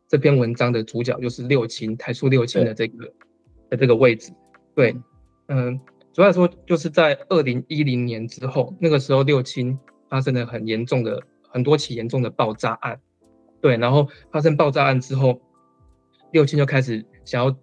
这篇文章的主角就是六亲台塑六亲的这个的这个位置。对，嗯，主要来说就是在二零一零年之后，那个时候六亲发生了很严重的很多起严重的爆炸案。对，然后发生爆炸案之后，六亲就开始想要，呃，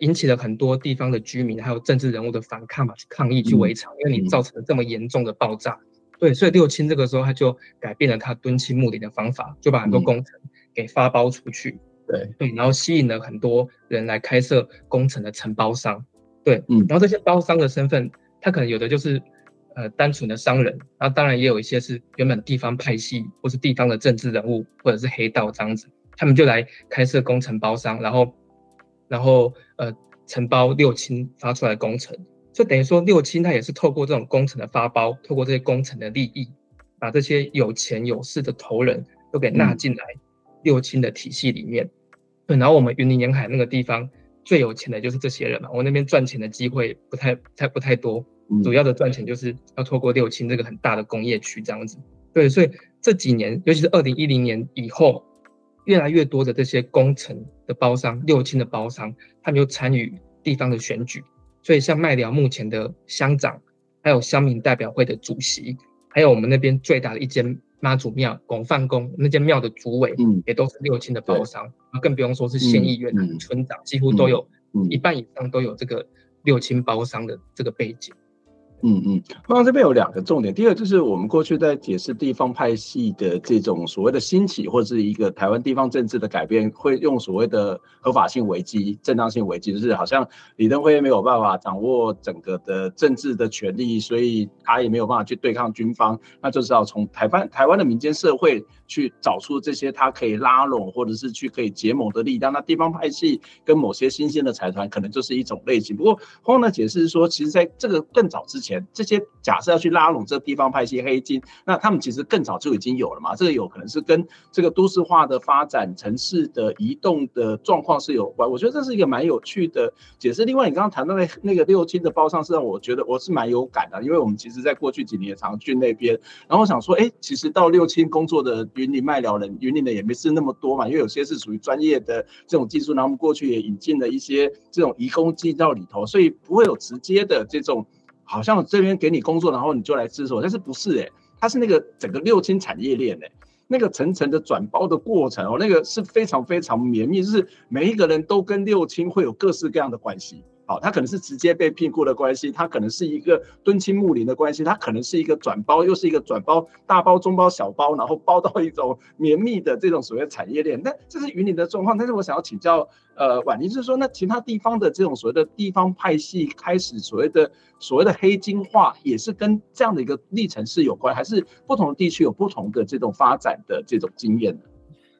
引起了很多地方的居民还有政治人物的反抗嘛，去抗议去围场，因为你造成了这么严重的爆炸。对，所以六亲这个时候他就改变了他敦亲睦邻的方法，就把很多工程给发包出去。对对，然后吸引了很多人来开设工程的承包商。对，嗯，然后这些包商的身份，他可能有的就是。呃，单纯的商人，那当然也有一些是原本地方派系或是地方的政治人物，或者是黑道这样子，他们就来开设工程包商，然后，然后呃承包六轻发出来的工程，就等于说六轻他也是透过这种工程的发包，透过这些工程的利益，把这些有钱有势的头人都给纳进来六轻的体系里面。嗯、对，然后我们云林沿海那个地方最有钱的就是这些人嘛，我那边赚钱的机会不太太不太多。主要的赚钱就是要透过六轻这个很大的工业区这样子，对，所以这几年，尤其是二零一零年以后，越来越多的这些工程的包商、六亲的包商，他们就参与地方的选举，所以像麦寮目前的乡长，还有乡民代表会的主席，还有我们那边最大的一间妈祖庙广范宫那间庙的主委，嗯，也都是六亲的包商，更不用说是县议员、村长，几乎都有一半以上都有这个六亲包商的这个背景。嗯嗯，刚刚这边有两个重点，第二个就是我们过去在解释地方派系的这种所谓的兴起，或是一个台湾地方政治的改变，会用所谓的合法性危机、正当性危机，就是好像李登辉没有办法掌握整个的政治的权力，所以他也没有办法去对抗军方，那就是要从台湾台湾的民间社会去找出这些他可以拉拢或者是去可以结盟的力量。那地方派系跟某些新兴的财团可能就是一种类型。不过后来解释是说，其实在这个更早之前。这些假设要去拉拢这地方派系黑金，那他们其实更早就已经有了嘛。这个有可能是跟这个都市化的发展、城市的移动的状况是有关。我觉得这是一个蛮有趣的解释。另外，你刚刚谈到那那个六轻的包商，是让我觉得我是蛮有感的，因为我们其实在过去几年也常去那边。然后想说，哎，其实到六轻工作的云林麦寮人，云林的也没是那么多嘛，因为有些是属于专业的这种技术，然后我们过去也引进了一些这种移工进到里头，所以不会有直接的这种。好像这边给你工作，然后你就来支持我，但是不是诶、欸，它是那个整个六轻产业链诶、欸，那个层层的转包的过程哦，那个是非常非常绵密，就是每一个人都跟六轻会有各式各样的关系。好，他可能是直接被聘雇的关系，他可能是一个敦亲睦邻的关系，他可能是一个转包，又是一个转包，大包、中包、小包，然后包到一种绵密的这种所谓产业链。那这是云林的状况，但是我想要请教，呃，婉妮，就是说，那其他地方的这种所谓的地方派系开始所谓的所谓的黑金化，也是跟这样的一个历程是有关，还是不同的地区有不同的这种发展的这种经验呢？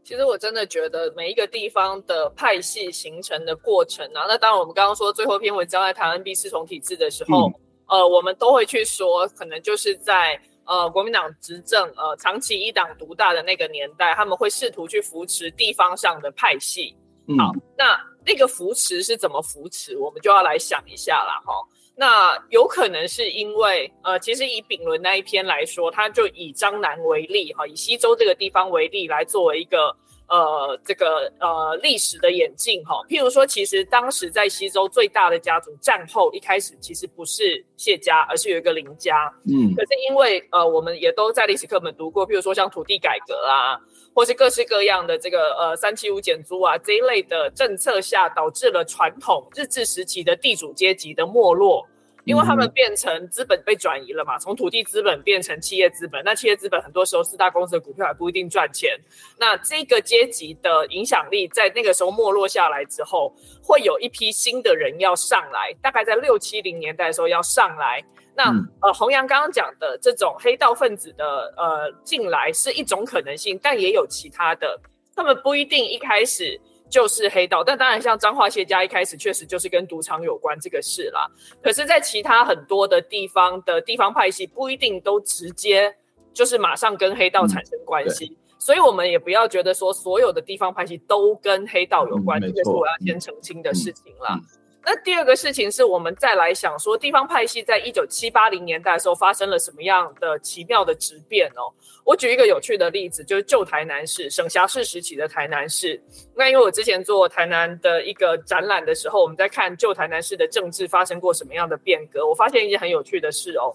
其实我真的觉得每一个地方的派系形成的过程啊，那当然我们刚刚说最后一篇文章在谈 NB 四重体制的时候，嗯、呃，我们都会去说，可能就是在呃国民党执政呃长期一党独大的那个年代，他们会试图去扶持地方上的派系。嗯、好，那那个扶持是怎么扶持，我们就要来想一下了哈。那有可能是因为，呃，其实以丙伦那一篇来说，他就以张南为例，哈，以西周这个地方为例来作为一个，呃，这个呃历史的演进，哈。譬如说，其实当时在西周最大的家族，战后一开始其实不是谢家，而是有一个林家，嗯，可是因为呃，我们也都在历史课本读过，譬如说像土地改革啊。或是各式各样的这个呃三七五减租啊这一类的政策下，导致了传统日治时期的地主阶级的没落，因为他们变成资本被转移了嘛，从土地资本变成企业资本，那企业资本很多时候四大公司的股票还不一定赚钱，那这个阶级的影响力在那个时候没落下来之后，会有一批新的人要上来，大概在六七零年代的时候要上来。那呃，弘洋刚刚讲的这种黑道分子的呃进来是一种可能性，但也有其他的，他们不一定一开始就是黑道，但当然像彰化谢家一开始确实就是跟赌场有关这个事啦。可是，在其他很多的地方的地方派系不一定都直接就是马上跟黑道产生关系，嗯、所以我们也不要觉得说所有的地方派系都跟黑道有关，嗯、这个是我要先澄清的事情啦。嗯嗯那第二个事情是我们再来想说，地方派系在一九七八零年代的时候发生了什么样的奇妙的质变哦？我举一个有趣的例子，就是旧台南市省辖市时期的台南市。那因为我之前做台南的一个展览的时候，我们在看旧台南市的政治发生过什么样的变革，我发现一件很有趣的事哦。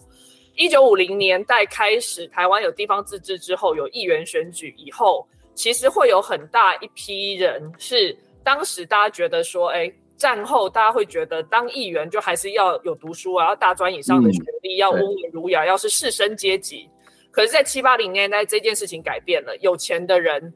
一九五零年代开始，台湾有地方自治之后，有议员选举以后，其实会有很大一批人是当时大家觉得说，哎。战后，大家会觉得当议员就还是要有读书啊，要大专以上的学历，嗯、要温文儒雅，要是士绅阶级。可是，在七八零年代，这件事情改变了，有钱的人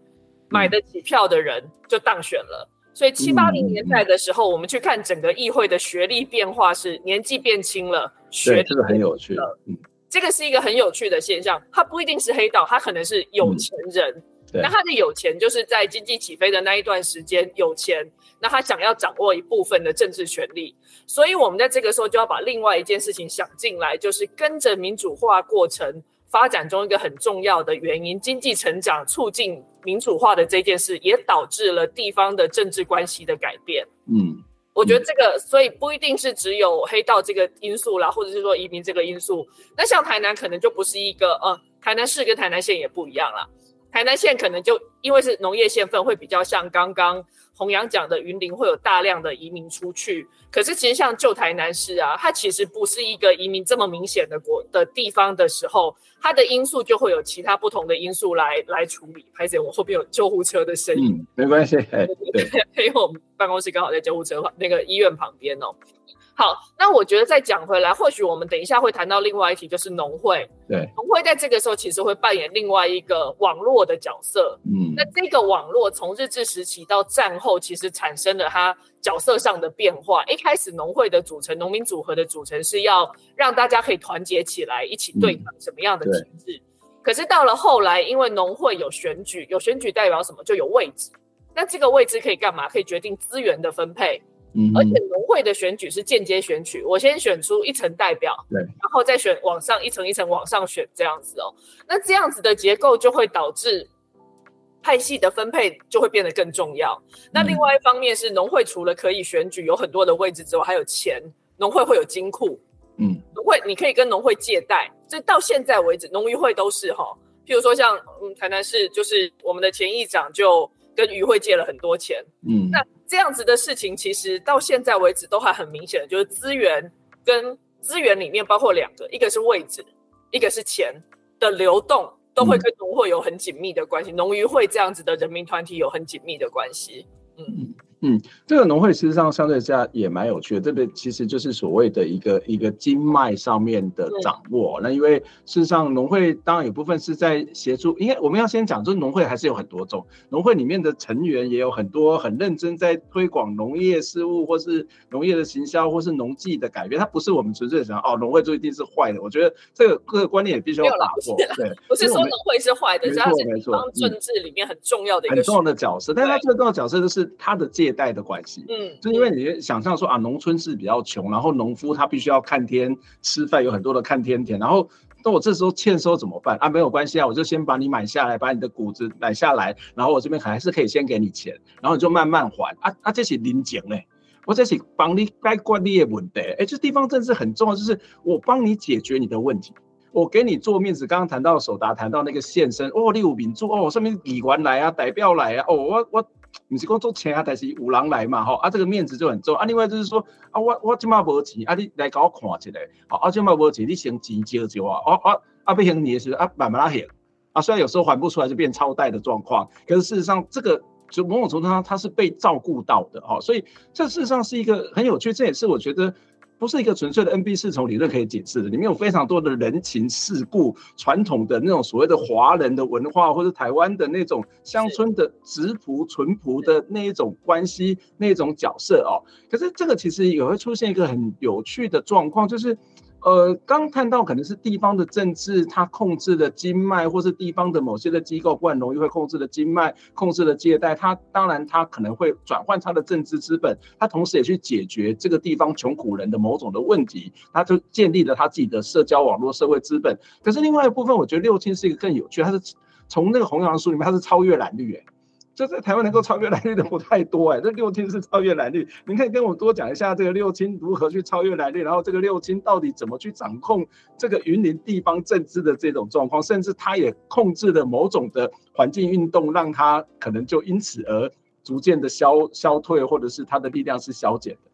买得起票的人就当选了。所以，七八零年代的时候，我们去看整个议会的学历变化，是年纪变轻了，学历这个很有趣。嗯，这个是一个很有趣的现象。它不一定是黑道，它可能是有钱人。嗯那他的有钱，就是在经济起飞的那一段时间有钱，那他想要掌握一部分的政治权利，所以我们在这个时候就要把另外一件事情想进来，就是跟着民主化过程发展中一个很重要的原因，经济成长促进民主化的这件事，也导致了地方的政治关系的改变。嗯，我觉得这个，所以不一定是只有黑道这个因素啦，或者是说移民这个因素。那像台南可能就不是一个，呃，台南市跟台南县也不一样啦。台南县可能就因为是农业县份，会比较像刚刚弘洋讲的云林会有大量的移民出去。可是其实像旧台南市啊，它其实不是一个移民这么明显的国的地方的时候，它的因素就会有其他不同的因素来来处理。拍谢我后边有救护车的声音，嗯，没关系，对，因为我们办公室刚好在救护车那个医院旁边哦。好，那我觉得再讲回来，或许我们等一下会谈到另外一题，就是农会。对，农会在这个时候其实会扮演另外一个网络的角色。嗯，那这个网络从日治时期到战后，其实产生了它角色上的变化。一开始农会的组成，农民组合的组成是要让大家可以团结起来，一起对抗什么样的体制。嗯、可是到了后来，因为农会有选举，有选举代表什么，就有位置。那这个位置可以干嘛？可以决定资源的分配。而且农会的选举是间接选举，我先选出一层代表，对，然后再选往上一层一层往上选这样子哦。那这样子的结构就会导致派系的分配就会变得更重要。那另外一方面是农会除了可以选举有很多的位置之外，还有钱，农会会有金库，嗯，农会你可以跟农会借贷，这到现在为止农渔会都是哈，譬如说像嗯台南市就是我们的前议长就跟渔会借了很多钱，嗯，那。这样子的事情，其实到现在为止都还很明显的，就是资源跟资源里面包括两个，一个是位置，一个是钱的流动，都会跟农会有很紧密的关系。农渔会这样子的人民团体有很紧密的关系。嗯嗯，这个农会事实上相对下也蛮有趣的，这个其实就是所谓的一个一个经脉上面的掌握。那因为事实上农会当然有部分是在协助，因为我们要先讲，就是农会还是有很多种，农会里面的成员也有很多很认真在推广农业事务，或是农业的行销，或是农技的改变。它不是我们纯粹想哦，农会就一定是坏的。我觉得这个各个观念也必须要打破。对，不是说农会是坏的，没错没错，政治里面很重要的一个、嗯、很重要的角色。但是它最重要的角色就是它的借贷的关系。嗯，就因为你想象说啊，农村是比较穷，然后农夫他必须要看天吃饭，有很多的看天田，然后那我这时候欠收怎么办啊？没有关系啊，我就先把你买下来，把你的谷子买下来，然后我这边还是可以先给你钱，然后你就慢慢还啊啊，这是零钱嘞，我这是帮你该管理的问题，哎，这地方政治很重要，就是我帮你解决你的问题，我给你做面子。刚刚谈到首达，谈到那个现身哦，你有民主哦，上面议员来啊，代表来啊，哦，我我。不是讲做钱啊，但是有人来嘛，吼啊，这个面子就很重啊。另外就是说啊，我我今嘛无钱啊，你来给我看一下，好啊，今嘛无钱，你先钱交交啊，啊啊啊，不行你也是啊，慢慢来还啊。虽然有时候还不出来就变超贷的状况，可是事实上这个就某种程度上它是被照顾到的，哈，所以这事实上是一个很有趣，这也是我觉得。不是一个纯粹的 N.B. 四重理论可以解释的，里面有非常多的人情世故、传统的那种所谓的华人的文化，或者台湾的那种乡村的直朴淳朴的那一种关系、那一种角色哦。可是这个其实也会出现一个很有趣的状况，就是。呃，刚谈到可能是地方的政治，它控制的经脉，或是地方的某些的机构，不管农业会控制的经脉，控制的借贷，它当然它可能会转换它的政治资本，它同时也去解决这个地方穷苦人的某种的问题，它就建立了它自己的社交网络、社会资本。可是另外一部分，我觉得六轻是一个更有趣，它是从那个洪洋书里面，它是超越蓝绿，哎。就在台湾能够超越蓝绿的不太多哎，这六轻是超越蓝绿，您可以跟我多讲一下这个六轻如何去超越蓝绿，然后这个六轻到底怎么去掌控这个云林地方政治的这种状况，甚至他也控制了某种的环境运动，让他可能就因此而逐渐的消消退，或者是他的力量是消减的。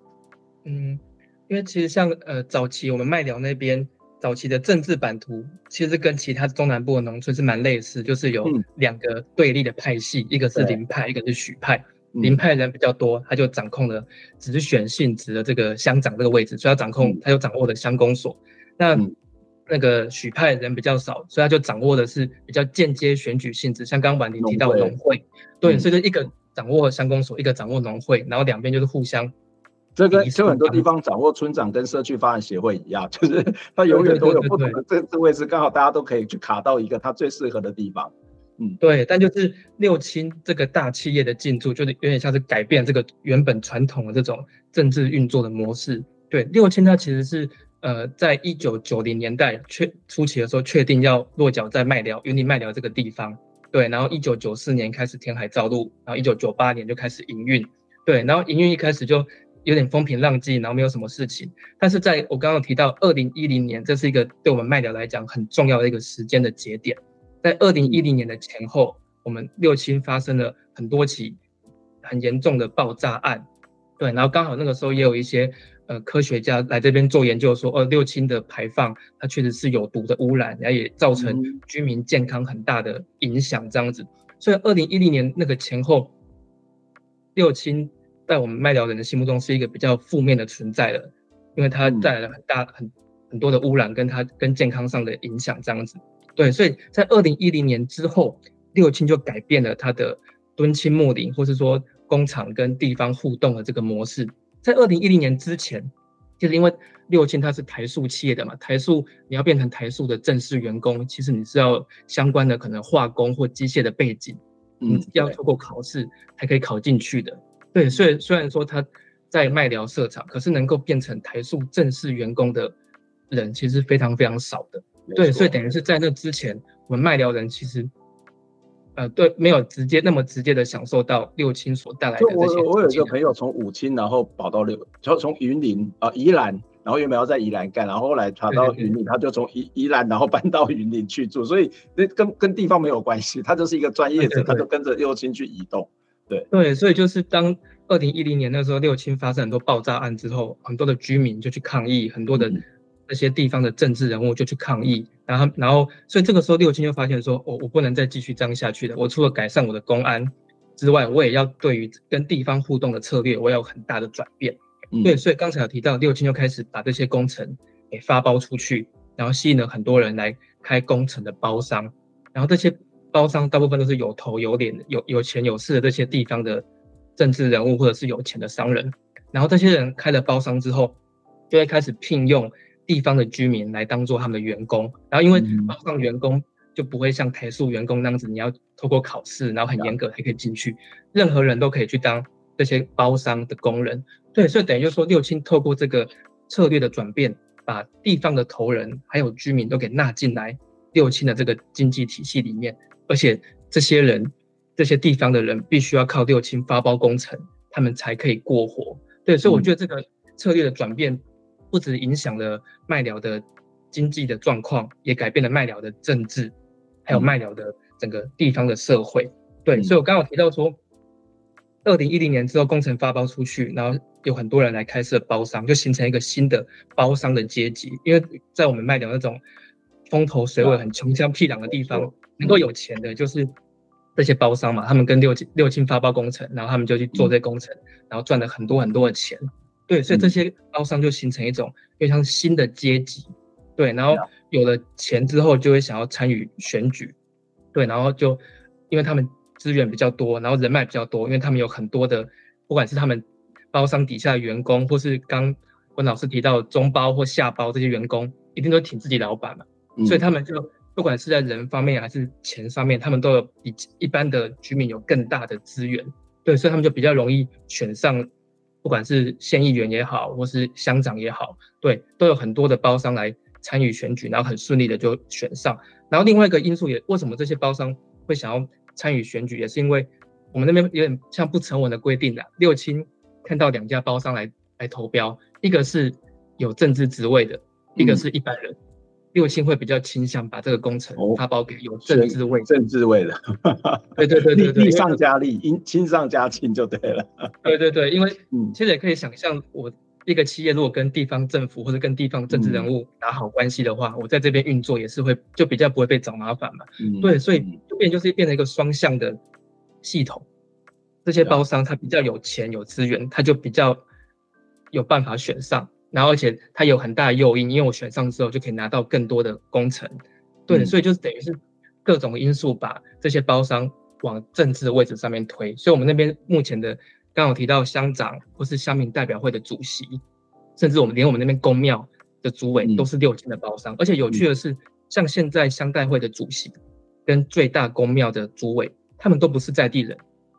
嗯，因为其实像呃早期我们麦寮那边。早期的政治版图其实跟其他中南部的农村是蛮类似，就是有两个对立的派系，嗯、一个是林派，一个是许派。林派人比较多，他就掌控了只是选性质的这个乡长这个位置，所以他掌控，他就掌握了乡公所。那那个许派人比较少，所以他就掌握的是比较间接选举性质，像刚刚婉玲提到的农会，对，所以就一个掌握乡公所，一个掌握农会，然后两边就是互相。这跟就很多地方掌握村长跟社区发展协会一样，就是 他永远都有不同的政治位置，刚好大家都可以去卡到一个他最适合的地方。嗯，对。但就是六轻这个大企业的进驻，就是有点像是改变这个原本传统的这种政治运作的模式。对，六轻它其实是呃，在一九九零年代确初期的时候确定要落脚在麦寮云林麦寮这个地方。对，然后一九九四年开始填海造陆，然后一九九八年就开始营运。对，然后营运一开始就。有点风平浪静，然后没有什么事情。但是在我刚刚提到二零一零年，这是一个对我们麦寮来讲很重要的一个时间的节点。在二零一零年的前后，我们六轻发生了很多起很严重的爆炸案。对，然后刚好那个时候也有一些呃科学家来这边做研究说，说哦六轻的排放它确实是有毒的污染，然后也造成居民健康很大的影响这样子。所以二零一零年那个前后，六轻。在我们麦寮人的心目中是一个比较负面的存在了，因为它带来了很大很很多的污染，跟它跟健康上的影响这样子。对，所以在二零一零年之后，六轻就改变了它的敦亲睦邻，或是说工厂跟地方互动的这个模式。在二零一零年之前，就是因为六轻它是台塑企业的嘛，台塑你要变成台塑的正式员工，其实你是要相关的可能化工或机械的背景，嗯，要透过考试才可以考进去的。对，虽虽然说他在卖寮设厂，可是能够变成台塑正式员工的人，其实非常非常少的。对，所以等于是在那之前，我们卖寮人其实，呃，对，没有直接那么直接的享受到六亲所带来的这些。我我有一个朋友从五轻，然后跑到六，就从云林啊、呃、宜兰，然后原本要在宜兰干，然后后来跑到云林，他就从宜宜兰然后搬到云林去住，所以那跟跟地方没有关系，他就是一个专业者，他就跟着六轻去移动。对。对，所以就是当二零一零年那时候六轻发生很多爆炸案之后，很多的居民就去抗议，很多的那些地方的政治人物就去抗议，然后然后所以这个时候六轻就发现说，我、哦、我不能再继续这样下去了，我除了改善我的公安，之外，我也要对于跟地方互动的策略，我要有很大的转变。嗯、对，所以刚才有提到六轻就开始把这些工程给发包出去，然后吸引了很多人来开工程的包商，然后这些包商大部分都是有头有脸、有有钱有势的这些地方的政治人物或者是有钱的商人，然后这些人开了包商之后，就会开始聘用地方的居民来当做他们的员工，然后因为包商员工就不会像台塑员工那样子，你要透过考试，然后很严格才可以进去，任何人都可以去当这些包商的工人。对，所以等于就是说，六亲透过这个策略的转变，把地方的头人还有居民都给纳进来六亲的这个经济体系里面，而且这些人、这些地方的人必须要靠六亲发包工程，他们才可以过活。对，所以我觉得这个策略的转变，不止影响了麦寮的经济的状况，也改变了麦寮的政治，还有麦寮的整个地方的社会。对，所以我刚刚有提到说。二零一零年之后，工程发包出去，然后有很多人来开设包商，就形成一个新的包商的阶级。因为在我们麦寮那种风头水尾、很穷乡僻壤的地方，能够有钱的就是这些包商嘛。他们跟六六轻发包工程，然后他们就去做这工程，然后赚了很多很多的钱。对，所以这些包商就形成一种非常新的阶级。对，然后有了钱之后，就会想要参与选举。对，然后就因为他们。资源比较多，然后人脉比较多，因为他们有很多的，不管是他们包商底下的员工，或是刚温老师提到的中包或下包这些员工，一定都挺自己老板嘛，嗯、所以他们就不管是在人方面还是钱上面，他们都有比一般的居民有更大的资源，对，所以他们就比较容易选上，不管是县议员也好，或是乡长也好，对，都有很多的包商来参与选举，然后很顺利的就选上。然后另外一个因素也，为什么这些包商会想要参与选举也是因为我们那边有点像不成文的规定的，六亲看到两家包商来来投标，一个是有政治职位的，一个是一般人，嗯、六轻会比较倾向把这个工程发包给有政治位、政治位的。对对对对对，利上加利，因亲上加亲就对了。对对对，因为嗯，其实也可以想象我。一个企业如果跟地方政府或者跟地方政治人物打好关系的话，嗯、我在这边运作也是会就比较不会被找麻烦嘛。嗯、对，所以就变就是变成一个双向的系统。这些包商他比较有钱有资源，他就比较有办法选上，然后而且它有很大的诱因，因为我选上之后就可以拿到更多的工程。对，嗯、所以就是等于是各种因素把这些包商往政治的位置上面推。所以我们那边目前的。刚好提到乡长或是乡民代表会的主席，甚至我们连我们那边公庙的主委都是六千的包商，嗯、而且有趣的是，像现在乡代会的主席跟最大公庙的主委，他们都不是在地人，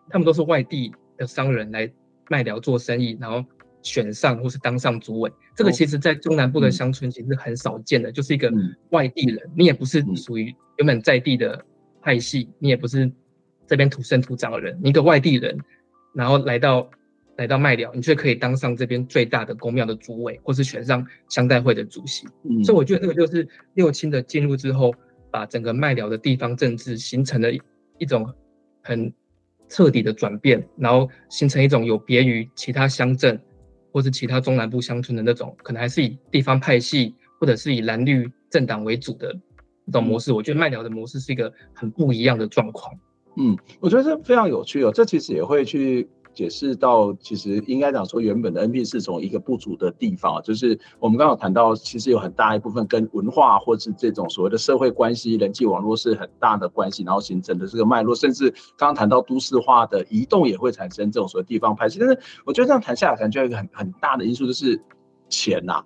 他们都是外地的商人来卖寮做生意，然后选上或是当上主委。这个其实在中南部的乡村其实很少见的，嗯、就是一个外地人，你也不是属于原本在地的派系，你也不是这边土生土长的人，你一个外地人。然后来到来到麦寮，你却可以当上这边最大的公庙的主委，或是选上乡代会的主席。嗯，所以我觉得这个就是六亲的进入之后，把整个麦寮的地方政治形成了一种很彻底的转变，然后形成一种有别于其他乡镇或是其他中南部乡村的那种，可能还是以地方派系或者是以蓝绿政党为主的这种模式。我觉得麦寮的模式是一个很不一样的状况。嗯，我觉得这非常有趣哦。这其实也会去解释到，其实应该讲说，原本的 NB 是从一个不足的地方，就是我们刚刚谈到，其实有很大一部分跟文化或是这种所谓的社会关系、人际网络是很大的关系，然后形成的这个脉络，甚至刚刚谈到都市化的移动也会产生这种所谓地方派系。但是我觉得这样谈下来，感觉一个很很大的因素就是钱呐、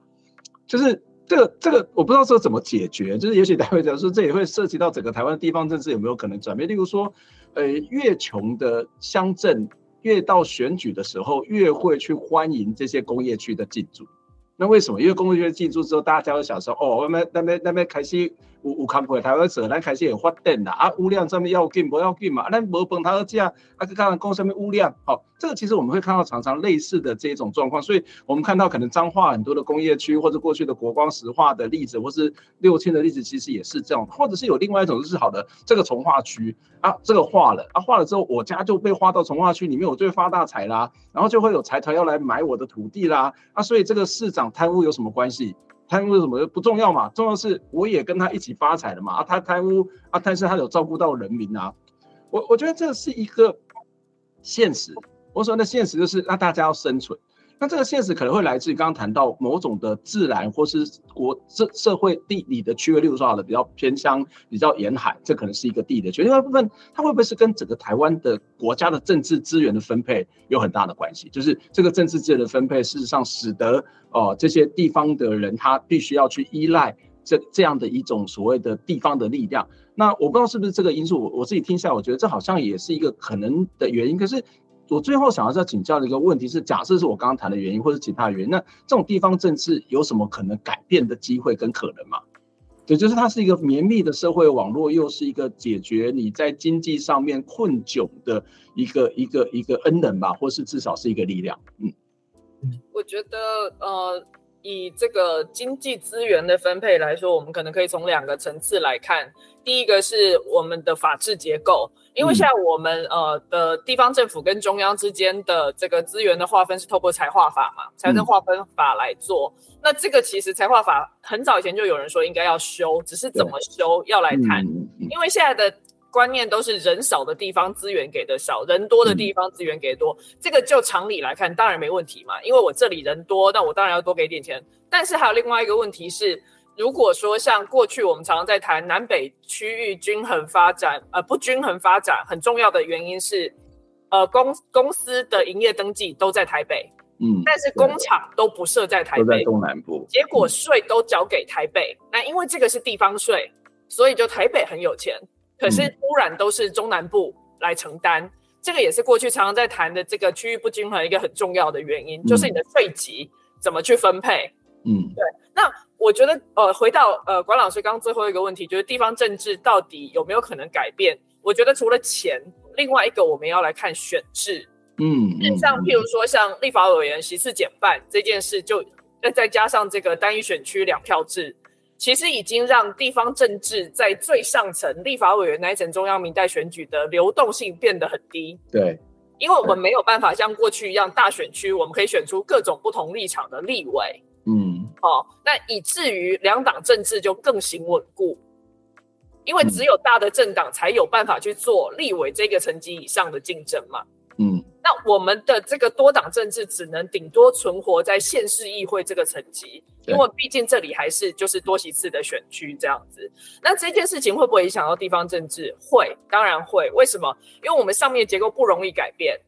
就是。这个这个我不知道这怎么解决，就是也许大家会讲说，这也会涉及到整个台湾地方政治有没有可能转变。例如说，呃，越穷的乡镇，越到选举的时候，越会去欢迎这些工业区的进驻。那为什么？因为工业区进驻之后，大家会想说，哦，那边那边那边开始有有康普台湾省，咱开始有发电啦，啊，污染上面要紧不要紧嘛？咱无饭他吃，啊，刚刚讲上面污染，好，这个其实我们会看到常常类似的这种状况，所以我们看到可能彰化很多的工业区，或者过去的国光石化的例子，或是六轻的例子，其实也是这样，或者是有另外一种就是好的，这个从化区啊，这个化了啊，化了之后，我家就被划到从化区里面，我就会发大财啦，然后就会有财团要来买我的土地啦，啊，所以这个市长。贪污有什么关系？贪污什么不重要嘛？重要是我也跟他一起发财了嘛？啊，他贪污啊，但是他有照顾到人民啊。我我觉得这是一个现实。我说的现实就是让大家要生存。那这个现实可能会来自于刚刚谈到某种的自然或是国社社会地理的区域，例如说好的比较偏乡、比较沿海，这可能是一个地理的区。另外一部分，它会不会是跟整个台湾的国家的政治资源的分配有很大的关系？就是这个政治资源的分配，事实上使得哦、呃、这些地方的人他必须要去依赖这这样的一种所谓的地方的力量。那我不知道是不是这个因素，我我自己听下来，我觉得这好像也是一个可能的原因。可是。我最后想要再请教的一个问题是：假设是我刚刚谈的原因，或者其他原因，那这种地方政治有什么可能改变的机会跟可能吗？对，就是它是一个绵密的社会网络，又是一个解决你在经济上面困窘的一个一个一个恩人吧，或是至少是一个力量。嗯，我觉得呃，以这个经济资源的分配来说，我们可能可以从两个层次来看。第一个是我们的法治结构，因为现在我们呃的地方政府跟中央之间的这个资源的划分是透过财划法嘛，财政划分法来做。嗯、那这个其实财划法很早以前就有人说应该要修，只是怎么修要来谈。因为现在的观念都是人少的地方资源给的少，人多的地方资源给的多。嗯、这个就常理来看当然没问题嘛，因为我这里人多，那我当然要多给点钱。但是还有另外一个问题是。如果说像过去我们常常在谈南北区域均衡发展，呃，不均衡发展很重要的原因是，呃，公公司的营业登记都在台北，嗯，但是工厂都不设在台北，都在东南部，结果税都交给台北。嗯、那因为这个是地方税，所以就台北很有钱，可是污染都是中南部来承担，嗯、这个也是过去常常在谈的这个区域不均衡一个很重要的原因，嗯、就是你的税级怎么去分配，嗯，对，那。我觉得，呃，回到呃，管老师刚刚最后一个问题，就是地方政治到底有没有可能改变？我觉得除了钱，另外一个我们要来看选制。嗯，像譬如说，像立法委员席次减半这件事，就再加上这个单一选区两票制，其实已经让地方政治在最上层立法委员那一层中央民代选举的流动性变得很低。对，因为我们没有办法像过去一样大选区，我们可以选出各种不同立场的立委。嗯，哦，那以至于两党政治就更形稳固，因为只有大的政党才有办法去做立委这个层级以上的竞争嘛。嗯，那我们的这个多党政治只能顶多存活在县市议会这个层级，因为毕竟这里还是就是多席次的选区这样子。那这件事情会不会影响到地方政治？会，当然会。为什么？因为我们上面结构不容易改变，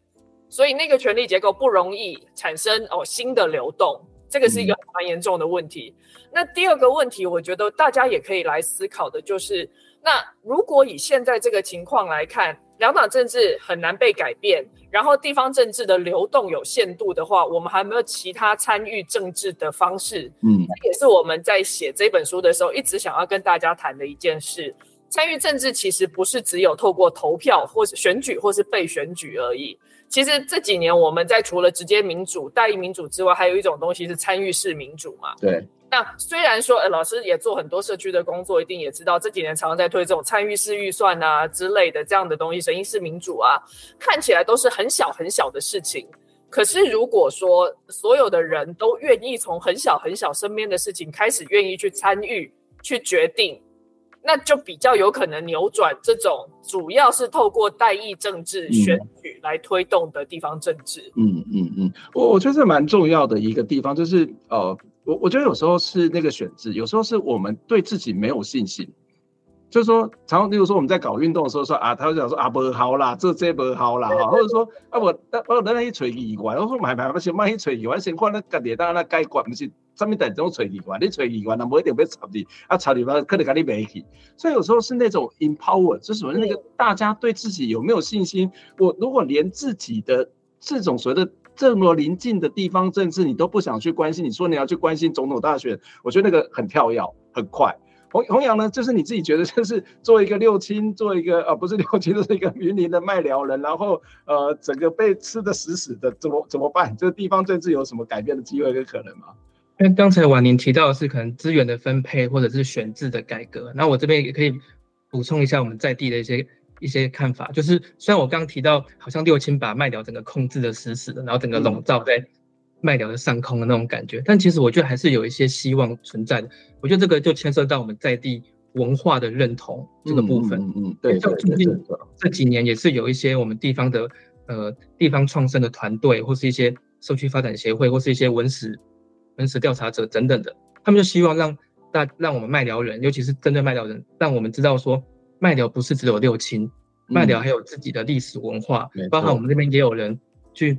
所以那个权力结构不容易产生哦新的流动。这个是一个蛮严重的问题。嗯、那第二个问题，我觉得大家也可以来思考的，就是那如果以现在这个情况来看，两党政治很难被改变，然后地方政治的流动有限度的话，我们还没有其他参与政治的方式？嗯，这也是我们在写这本书的时候一直想要跟大家谈的一件事。参与政治其实不是只有透过投票或是选举或是被选举而已。其实这几年我们在除了直接民主、代议民主之外，还有一种东西是参与式民主嘛。对。那虽然说，呃，老师也做很多社区的工作，一定也知道这几年常常在推这种参与式预算啊之类的这样的东西，审议式民主啊，看起来都是很小很小的事情。可是如果说所有的人都愿意从很小很小身边的事情开始，愿意去参与、去决定。那就比较有可能扭转这种主要是透过代议政治选举来推动的地方政治。嗯嗯嗯，我我觉得这蛮重要的一个地方，就是呃，我我觉得有时候是那个选制，有时候是我们对自己没有信心。就是说，常常，例如说我们在搞运动的时候说啊，他会讲说啊不好啦，这这不好啦，或者说啊我我等下一锤意外，我说买买不行，买一锤意外，先看那个脸当那该管不是，上面等这种锤意外，你锤意外那不一定被炒的，啊炒的话可能给你没去，所以有时候是那种 empower，就是那个大家对自己有没有信心？我如果连自己的这种所谓的这么临近的地方政治你都不想去关心，你说你要去关心总统大选，我觉得那个很跳跃，很快。弘弘洋呢，就是你自己觉得，就是做一个六亲，做一个呃，不是六亲，就是一个云林的卖寮人，然后呃，整个被吃的死死的，怎么怎么办？这个地方政治有什么改变的机会跟可能吗？因为刚才婉宁提到的是可能资源的分配或者是选制的改革，那我这边也可以补充一下我们在地的一些一些看法，就是虽然我刚刚提到好像六亲把麦寮整个控制的死死的，然后整个笼罩在。麦寮的上空的那种感觉，但其实我觉得还是有一些希望存在的。我觉得这个就牵涉到我们在地文化的认同这个部分。嗯，对，这几年也是有一些我们地方的呃地方创生的团队，或是一些社区发展协会，或是一些文史文史调查者等等的，他们就希望让大让我们麦寮人，尤其是针对麦寮人，让我们知道说麦寮不是只有六亲，麦寮还有自己的历史文化，嗯、包括我们这边也有人去。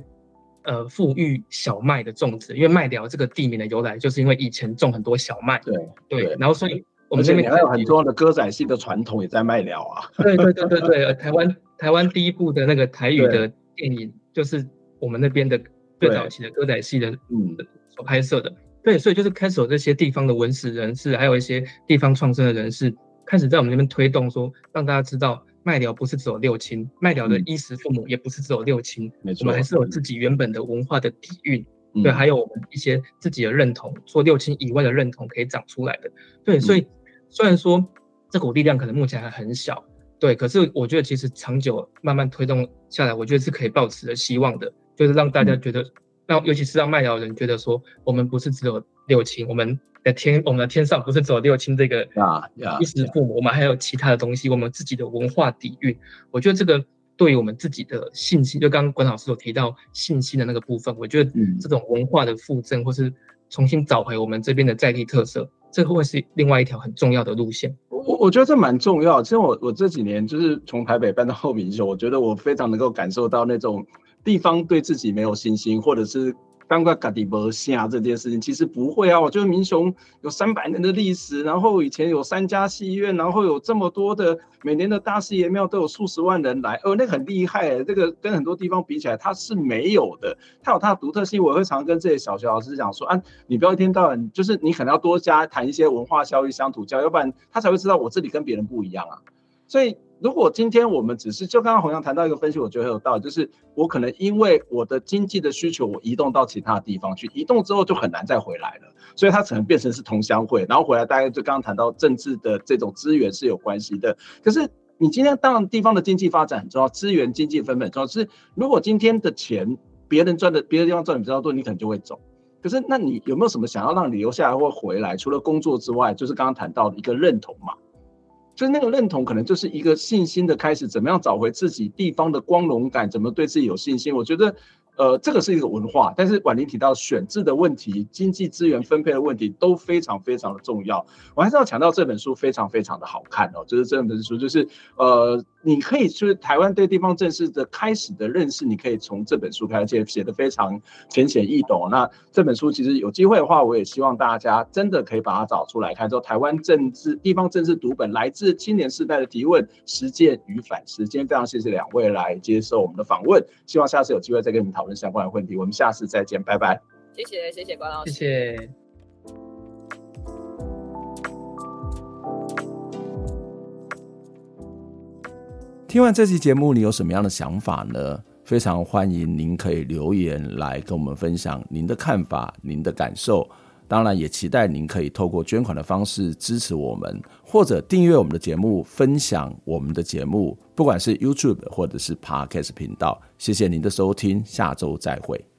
呃，富裕小麦的种植，因为麦寮这个地名的由来，就是因为以前种很多小麦。对对，然后所以我们这边还有很多的歌仔戏的传统也在麦寮啊。对对对对对，台湾台湾第一部的那个台语的电影，就是我们那边的最早期的歌仔戏的嗯所拍摄的。对，所以就是开始有这些地方的文史人士，还有一些地方创生的人士，开始在我们那边推动说，让大家知道。麦寮不是只有六亲，麦寮的衣食父母也不是只有六亲，没错，我们还是有自己原本的文化的底蕴，嗯、对，还有我们一些自己的认同，说六亲以外的认同可以长出来的，对，所以、嗯、虽然说这股力量可能目前还很小，对，可是我觉得其实长久慢慢推动下来，我觉得是可以抱持的希望的，就是让大家觉得，让、嗯、尤其是让麦寮人觉得说，我们不是只有六亲，我们。的天，我们的天上不是只有六亲这个啊，衣食父母，我们还有其他的东西，我们自己的文化底蕴。我觉得这个对于我们自己的信心，就刚刚管老师有提到信心的那个部分，我觉得这种文化的附赠，或是重新找回我们这边的在地特色，这会是另外一条很重要的路线。我我觉得这蛮重要。其实我我这几年就是从台北搬到后民雄，我觉得我非常能够感受到那种地方对自己没有信心，或者是。刚刚卡迪伯下这件事情，其实不会啊。我觉得民雄有三百年的历史，然后以前有三家戏院，然后有这么多的每年的大士爷庙都有数十万人来，哦，那很厉害欸。这个跟很多地方比起来，它是没有的，它有它的独特性。我会常跟这些小学老师讲说啊，你不要一天到晚，就是你可能要多加谈一些文化教育、乡土教，要不然他才会知道我这里跟别人不一样啊。所以。如果今天我们只是就刚刚洪洋谈到一个分析，我觉得很有道理，就是我可能因为我的经济的需求，我移动到其他地方去，移动之后就很难再回来了，所以它可能变成是同乡会，然后回来大概就刚刚谈到政治的这种资源是有关系的。可是你今天当然地方的经济发展很重要，资源经济分配很重要，是如果今天的钱别人赚的，别的地方赚的比较多，你可能就会走。可是那你有没有什么想要让你留下来或回来？除了工作之外，就是刚刚谈到的一个认同嘛。所以那个认同可能就是一个信心的开始，怎么样找回自己地方的光荣感，怎么对自己有信心？我觉得。呃，这个是一个文化，但是婉玲提到选制的问题、经济资源分配的问题都非常非常的重要。我还是要强调这本书非常非常的好看哦，就是这本书，就是呃，你可以就是台湾对地方政治的开始的认识，你可以从这本书开始，写的非常浅显易懂。那这本书其实有机会的话，我也希望大家真的可以把它找出来看。之后台湾政治地方政治读本，来自青年世代的提问、实践与反思。今天非常谢谢两位来接受我们的访问，希望下次有机会再跟你们讨论论。相关的问题，我们下次再见，拜拜。谢谢，谢谢关老师，谢谢。听完这期节目，你有什么样的想法呢？非常欢迎您可以留言来跟我们分享您的看法、您的感受。当然，也期待您可以透过捐款的方式支持我们，或者订阅我们的节目，分享我们的节目，不管是 YouTube 或者是 Podcast 频道。谢谢您的收听，下周再会。